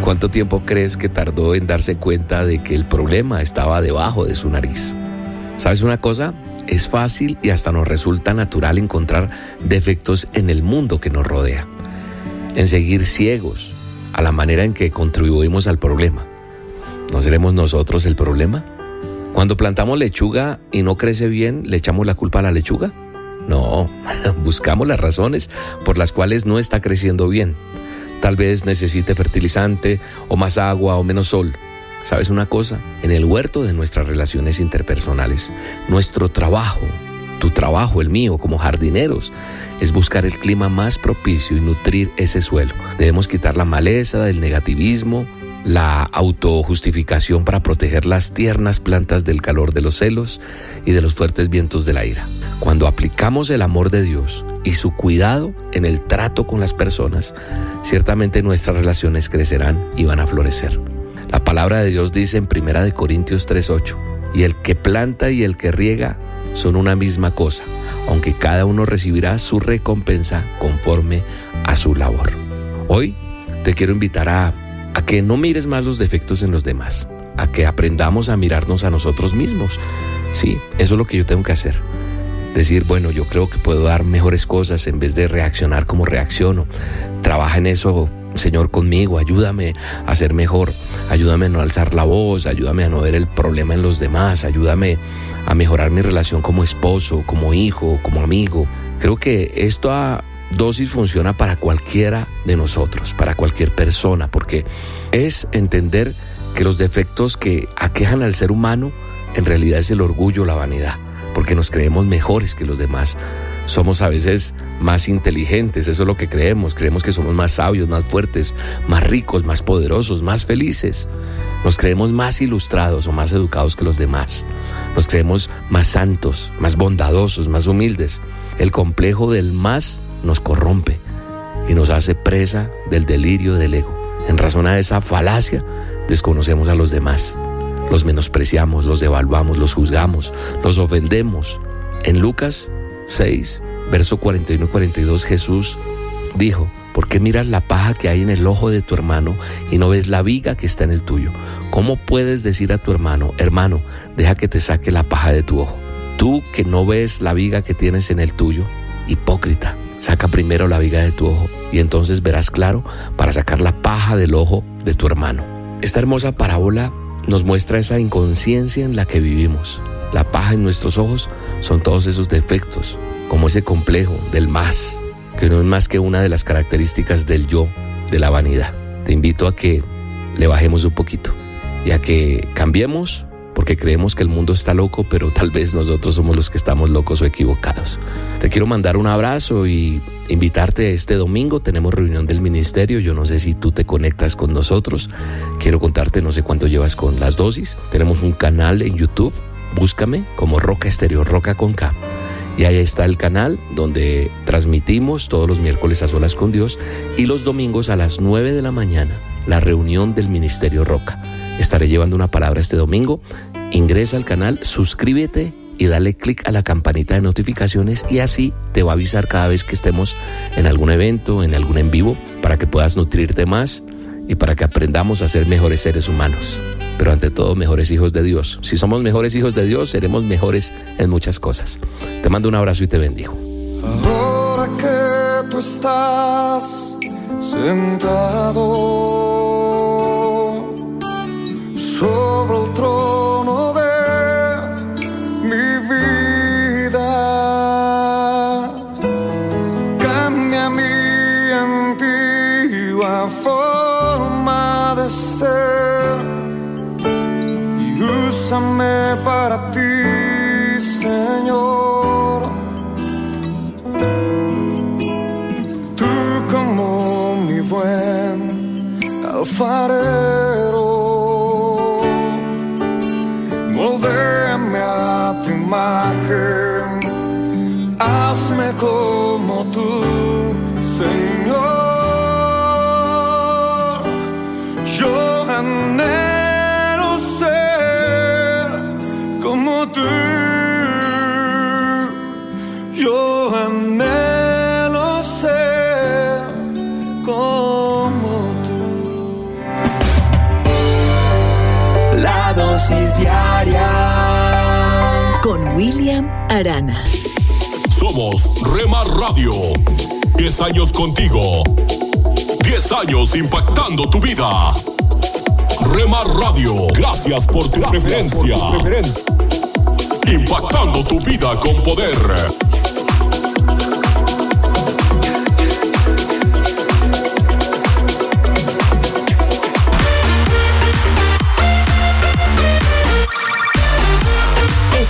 ¿Cuánto tiempo crees que tardó en darse cuenta de que el problema estaba debajo de su nariz? ¿Sabes una cosa? Es fácil y hasta nos resulta natural encontrar defectos en el mundo que nos rodea, en seguir ciegos a la manera en que contribuimos al problema. ¿No seremos nosotros el problema? Cuando plantamos lechuga y no crece bien, ¿le echamos la culpa a la lechuga? No, buscamos las razones por las cuales no está creciendo bien Tal vez necesite fertilizante o más agua o menos sol. ¿Sabes una cosa? En el huerto de nuestras relaciones interpersonales, nuestro trabajo, tu trabajo, el mío, como jardineros, es buscar el clima más propicio y nutrir ese suelo. Debemos quitar la maleza, el negativismo, la autojustificación para proteger las tiernas plantas del calor de los celos y de los fuertes vientos de la ira. Cuando aplicamos el amor de Dios y su cuidado en el trato con las personas, ciertamente nuestras relaciones crecerán y van a florecer. La palabra de Dios dice en 1 Corintios 3:8, y el que planta y el que riega son una misma cosa, aunque cada uno recibirá su recompensa conforme a su labor. Hoy te quiero invitar a, a que no mires más los defectos en los demás, a que aprendamos a mirarnos a nosotros mismos. Sí, eso es lo que yo tengo que hacer. Decir, bueno, yo creo que puedo dar mejores cosas en vez de reaccionar como reacciono. Trabaja en eso Señor, conmigo, ayúdame a ser mejor, ayúdame a no alzar la voz, ayúdame a no ver el problema en los demás, ayúdame a mejorar mi relación como esposo, como hijo, como amigo. Creo que esta dosis funciona para cualquiera de nosotros, para cualquier persona, porque es entender que los defectos que aquejan al ser humano en realidad es el orgullo, la vanidad, porque nos creemos mejores que los demás somos a veces más inteligentes, eso es lo que creemos, creemos que somos más sabios, más fuertes, más ricos, más poderosos, más felices. Nos creemos más ilustrados o más educados que los demás. Nos creemos más santos, más bondadosos, más humildes. El complejo del más nos corrompe y nos hace presa del delirio del ego. En razón a esa falacia, desconocemos a los demás. Los menospreciamos, los devaluamos, los juzgamos, los ofendemos. En Lucas 6, verso 41 y 42, Jesús dijo, ¿por qué miras la paja que hay en el ojo de tu hermano y no ves la viga que está en el tuyo? ¿Cómo puedes decir a tu hermano, hermano, deja que te saque la paja de tu ojo? Tú que no ves la viga que tienes en el tuyo, hipócrita, saca primero la viga de tu ojo y entonces verás claro para sacar la paja del ojo de tu hermano. Esta hermosa parábola nos muestra esa inconsciencia en la que vivimos. La paja en nuestros ojos son todos esos defectos, como ese complejo del más, que no es más que una de las características del yo, de la vanidad. Te invito a que le bajemos un poquito y a que cambiemos porque creemos que el mundo está loco, pero tal vez nosotros somos los que estamos locos o equivocados. Te quiero mandar un abrazo y invitarte este domingo. Tenemos reunión del ministerio. Yo no sé si tú te conectas con nosotros. Quiero contarte, no sé cuánto llevas con las dosis. Tenemos un canal en YouTube búscame como Roca Exterior, Roca con K. Y ahí está el canal donde transmitimos todos los miércoles a solas con Dios y los domingos a las 9 de la mañana la reunión del Ministerio Roca. Estaré llevando una palabra este domingo. Ingresa al canal, suscríbete y dale clic a la campanita de notificaciones y así te va a avisar cada vez que estemos en algún evento, en algún en vivo, para que puedas nutrirte más y para que aprendamos a ser mejores seres humanos pero ante todo mejores hijos de Dios. Si somos mejores hijos de Dios, seremos mejores en muchas cosas. Te mando un abrazo y te bendigo. Ahora que tú estás sentado sobre el trono de mi vida, cambia mi antigua forma de ser Úsame para ti, Señor. Tú como mi buen alfarero, imagen, hazme como tú, Señor. William Arana. Somos Remar Radio. 10 años contigo. 10 años impactando tu vida. Remar Radio, gracias por tu preferencia. Impactando tu vida con poder.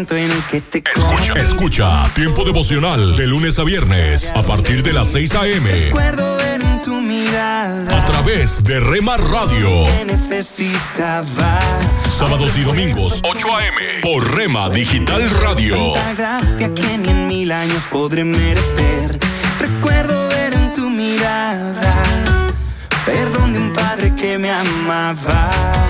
momento en el que te Escucha, escucha Tiempo devocional de lunes a viernes a partir de las 6 a.m. Recuerdo ver en tu mirada a través de Rema Radio. Sábados y domingos 8 a.m. por Rema Digital Radio. Gracia que ni en mil años podré merecer. Recuerdo ver en tu mirada perdón de un padre que me amaba.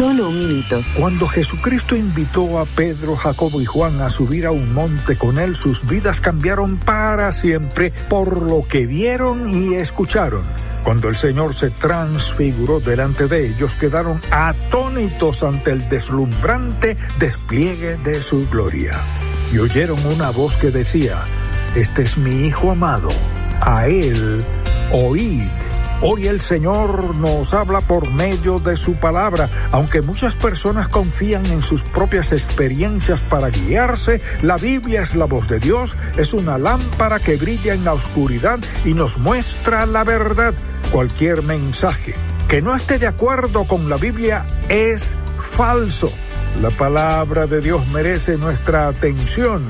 Solo un minuto. Cuando Jesucristo invitó a Pedro, Jacobo y Juan a subir a un monte con él, sus vidas cambiaron para siempre por lo que vieron y escucharon. Cuando el Señor se transfiguró delante de ellos, quedaron atónitos ante el deslumbrante despliegue de su gloria. Y oyeron una voz que decía, Este es mi Hijo amado, a él oíd. Hoy el Señor nos habla por medio de su palabra. Aunque muchas personas confían en sus propias experiencias para guiarse, la Biblia es la voz de Dios, es una lámpara que brilla en la oscuridad y nos muestra la verdad. Cualquier mensaje que no esté de acuerdo con la Biblia es falso. La palabra de Dios merece nuestra atención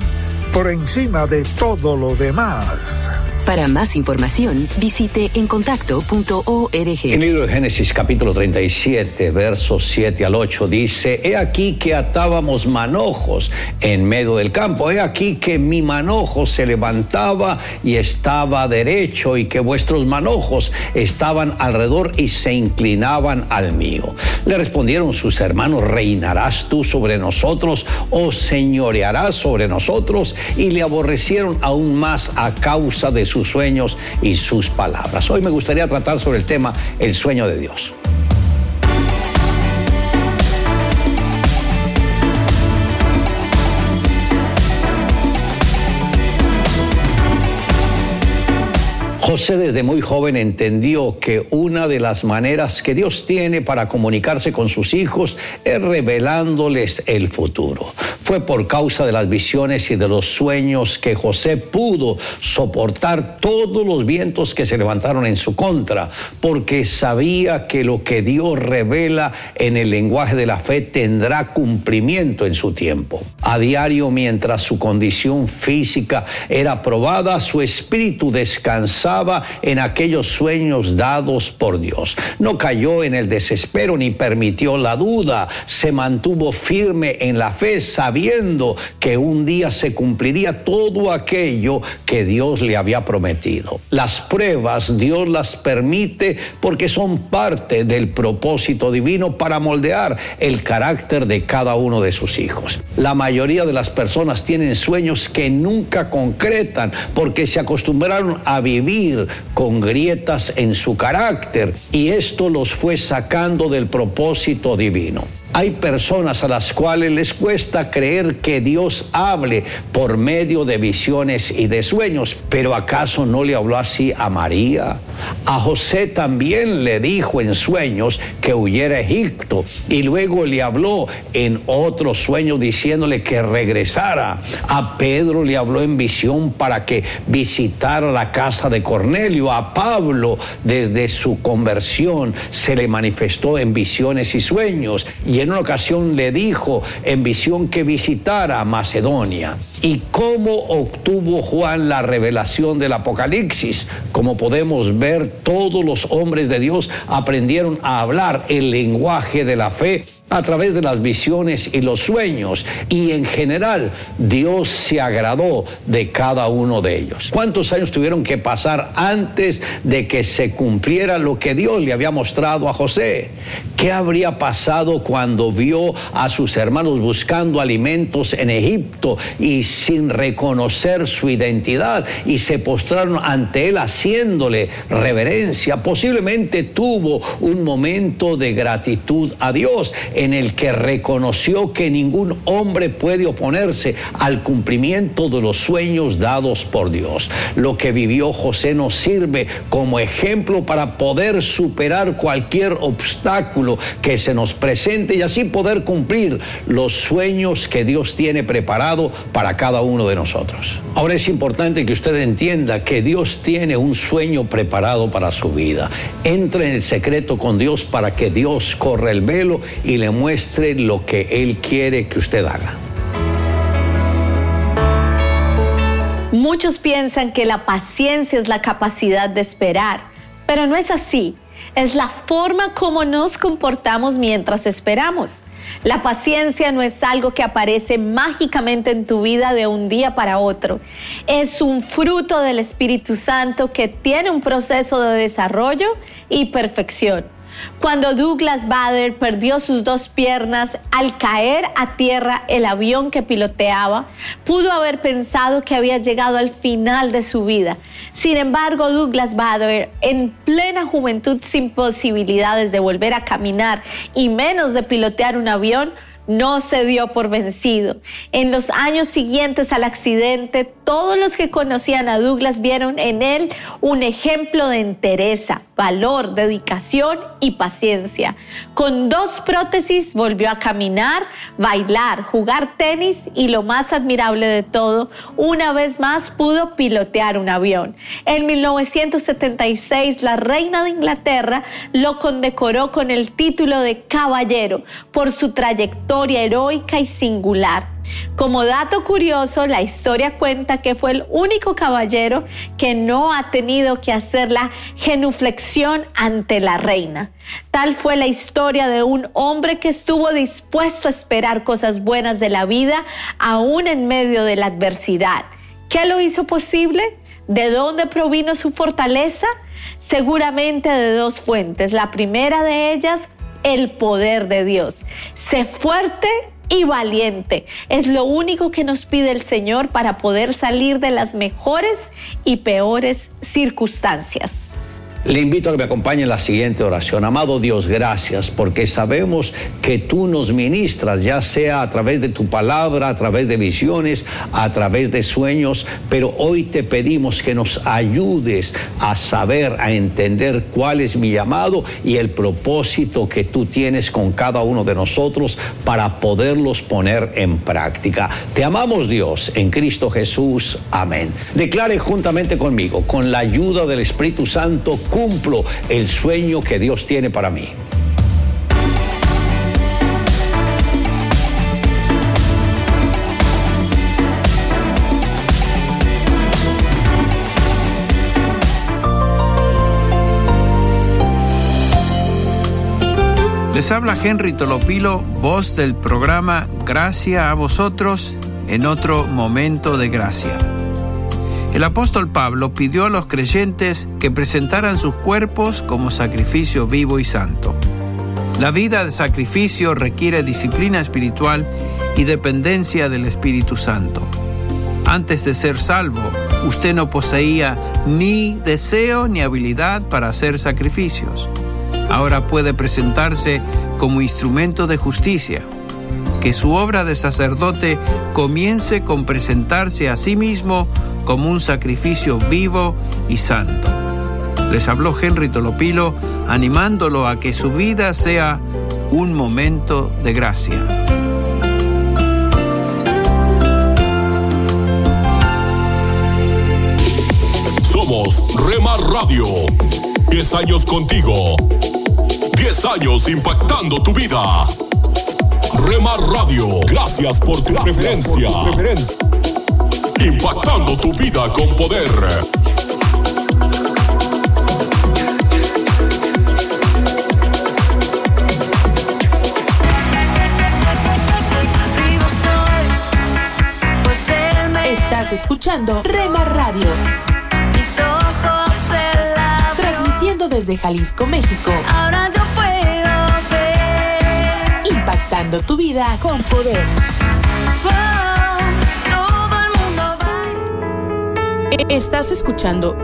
por encima de todo lo demás. Para más información, visite encontacto.org. En el libro de Génesis capítulo 37, versos 7 al 8 dice, He aquí que atábamos manojos en medio del campo, he aquí que mi manojo se levantaba y estaba derecho y que vuestros manojos estaban alrededor y se inclinaban al mío. Le respondieron sus hermanos, ¿reinarás tú sobre nosotros o señorearás sobre nosotros? Y le aborrecieron aún más a causa de sus sueños y sus palabras. Hoy me gustaría tratar sobre el tema el sueño de Dios. José desde muy joven entendió que una de las maneras que Dios tiene para comunicarse con sus hijos es revelándoles el futuro. Fue por causa de las visiones y de los sueños que José pudo soportar todos los vientos que se levantaron en su contra, porque sabía que lo que Dios revela en el lenguaje de la fe tendrá cumplimiento en su tiempo. A diario, mientras su condición física era probada, su espíritu descansaba en aquellos sueños dados por Dios. No cayó en el desespero ni permitió la duda. Se mantuvo firme en la fe, sabiendo que un día se cumpliría todo aquello que Dios le había prometido. Las pruebas Dios las permite porque son parte del propósito divino para moldear el carácter de cada uno de sus hijos. La mayoría de las personas tienen sueños que nunca concretan porque se acostumbraron a vivir con grietas en su carácter y esto los fue sacando del propósito divino. Hay personas a las cuales les cuesta creer que Dios hable por medio de visiones y de sueños, pero ¿acaso no le habló así a María? A José también le dijo en sueños que huyera a Egipto y luego le habló en otro sueño diciéndole que regresara. A Pedro le habló en visión para que visitara la casa de Cornelio. A Pablo desde su conversión se le manifestó en visiones y sueños. Y en una ocasión le dijo en visión que visitara Macedonia. ¿Y cómo obtuvo Juan la revelación del Apocalipsis? Como podemos ver, todos los hombres de Dios aprendieron a hablar el lenguaje de la fe a través de las visiones y los sueños. Y en general, Dios se agradó de cada uno de ellos. ¿Cuántos años tuvieron que pasar antes de que se cumpliera lo que Dios le había mostrado a José? ¿Qué habría pasado cuando vio a sus hermanos buscando alimentos en Egipto y sin reconocer su identidad y se postraron ante él haciéndole reverencia? Posiblemente tuvo un momento de gratitud a Dios en el que reconoció que ningún hombre puede oponerse al cumplimiento de los sueños dados por Dios. Lo que vivió José nos sirve como ejemplo para poder superar cualquier obstáculo que se nos presente y así poder cumplir los sueños que Dios tiene preparado para cada uno de nosotros. Ahora es importante que usted entienda que Dios tiene un sueño preparado para su vida. Entre en el secreto con Dios para que Dios corra el velo y le muestre lo que Él quiere que usted haga. Muchos piensan que la paciencia es la capacidad de esperar, pero no es así. Es la forma como nos comportamos mientras esperamos. La paciencia no es algo que aparece mágicamente en tu vida de un día para otro. Es un fruto del Espíritu Santo que tiene un proceso de desarrollo y perfección. Cuando Douglas Bader perdió sus dos piernas al caer a tierra el avión que piloteaba, pudo haber pensado que había llegado al final de su vida. Sin embargo, Douglas Bader, en plena juventud sin posibilidades de volver a caminar y menos de pilotear un avión, no se dio por vencido. En los años siguientes al accidente, todos los que conocían a Douglas vieron en él un ejemplo de entereza, valor, dedicación y paciencia. Con dos prótesis volvió a caminar, bailar, jugar tenis y lo más admirable de todo, una vez más pudo pilotear un avión. En 1976, la reina de Inglaterra lo condecoró con el título de caballero por su trayectoria heroica y singular. Como dato curioso, la historia cuenta que fue el único caballero que no ha tenido que hacer la genuflexión ante la reina. Tal fue la historia de un hombre que estuvo dispuesto a esperar cosas buenas de la vida aún en medio de la adversidad. ¿Qué lo hizo posible? ¿De dónde provino su fortaleza? Seguramente de dos fuentes. La primera de ellas, el poder de Dios. Sé fuerte y valiente. Es lo único que nos pide el Señor para poder salir de las mejores y peores circunstancias. Le invito a que me acompañe en la siguiente oración. Amado Dios, gracias porque sabemos que tú nos ministras, ya sea a través de tu palabra, a través de visiones, a través de sueños, pero hoy te pedimos que nos ayudes a saber, a entender cuál es mi llamado y el propósito que tú tienes con cada uno de nosotros para poderlos poner en práctica. Te amamos Dios en Cristo Jesús. Amén. Declare juntamente conmigo, con la ayuda del Espíritu Santo, cumplo el sueño que Dios tiene para mí. Les habla Henry Tolopilo, voz del programa Gracia a vosotros en otro momento de gracia. El apóstol Pablo pidió a los creyentes que presentaran sus cuerpos como sacrificio vivo y santo. La vida de sacrificio requiere disciplina espiritual y dependencia del Espíritu Santo. Antes de ser salvo, usted no poseía ni deseo ni habilidad para hacer sacrificios. Ahora puede presentarse como instrumento de justicia. Que su obra de sacerdote comience con presentarse a sí mismo como un sacrificio vivo y santo. Les habló Henry Tolopilo animándolo a que su vida sea un momento de gracia. Somos Remar Radio. 10 años contigo. 10 años impactando tu vida. Remar Radio, gracias por tu preferencia. Impactando tu vida con poder. Estás escuchando Rema Radio. Mis ojos Transmitiendo desde Jalisco, México. Ahora yo. Impactando tu vida con poder. Oh, todo el mundo va. Estás escuchando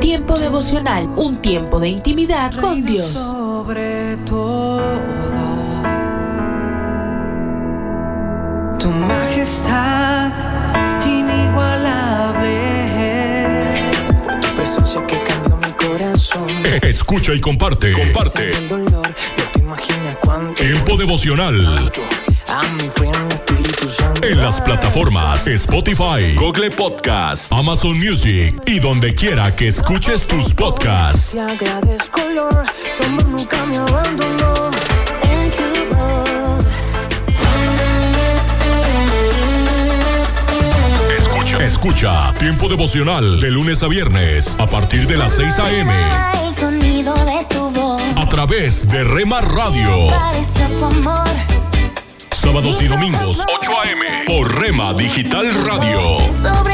Tiempo devocional, un tiempo de intimidad con Dios. sobre todo tu majestad inigualable tu presencia que cambió mi corazón Escucha y comparte. Comparte. Tiempo devocional en las plataformas Spotify, Google Podcast, Amazon Music y donde quiera que escuches tus podcasts. Agradezco nunca me abandonó. Escucha. Escucha Tiempo devocional de lunes a viernes a partir de las 6 a.m. El sonido de través de Rema Radio. Sábados y domingos 8 a.m. por Rema Digital Radio.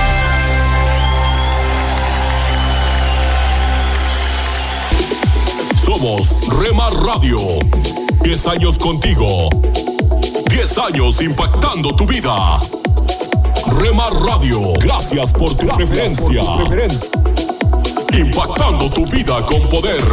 Somos Rema Radio. 10 años contigo. 10 años impactando tu vida. Rema Radio, gracias por tu preferencia. Impactando tu vida con poder.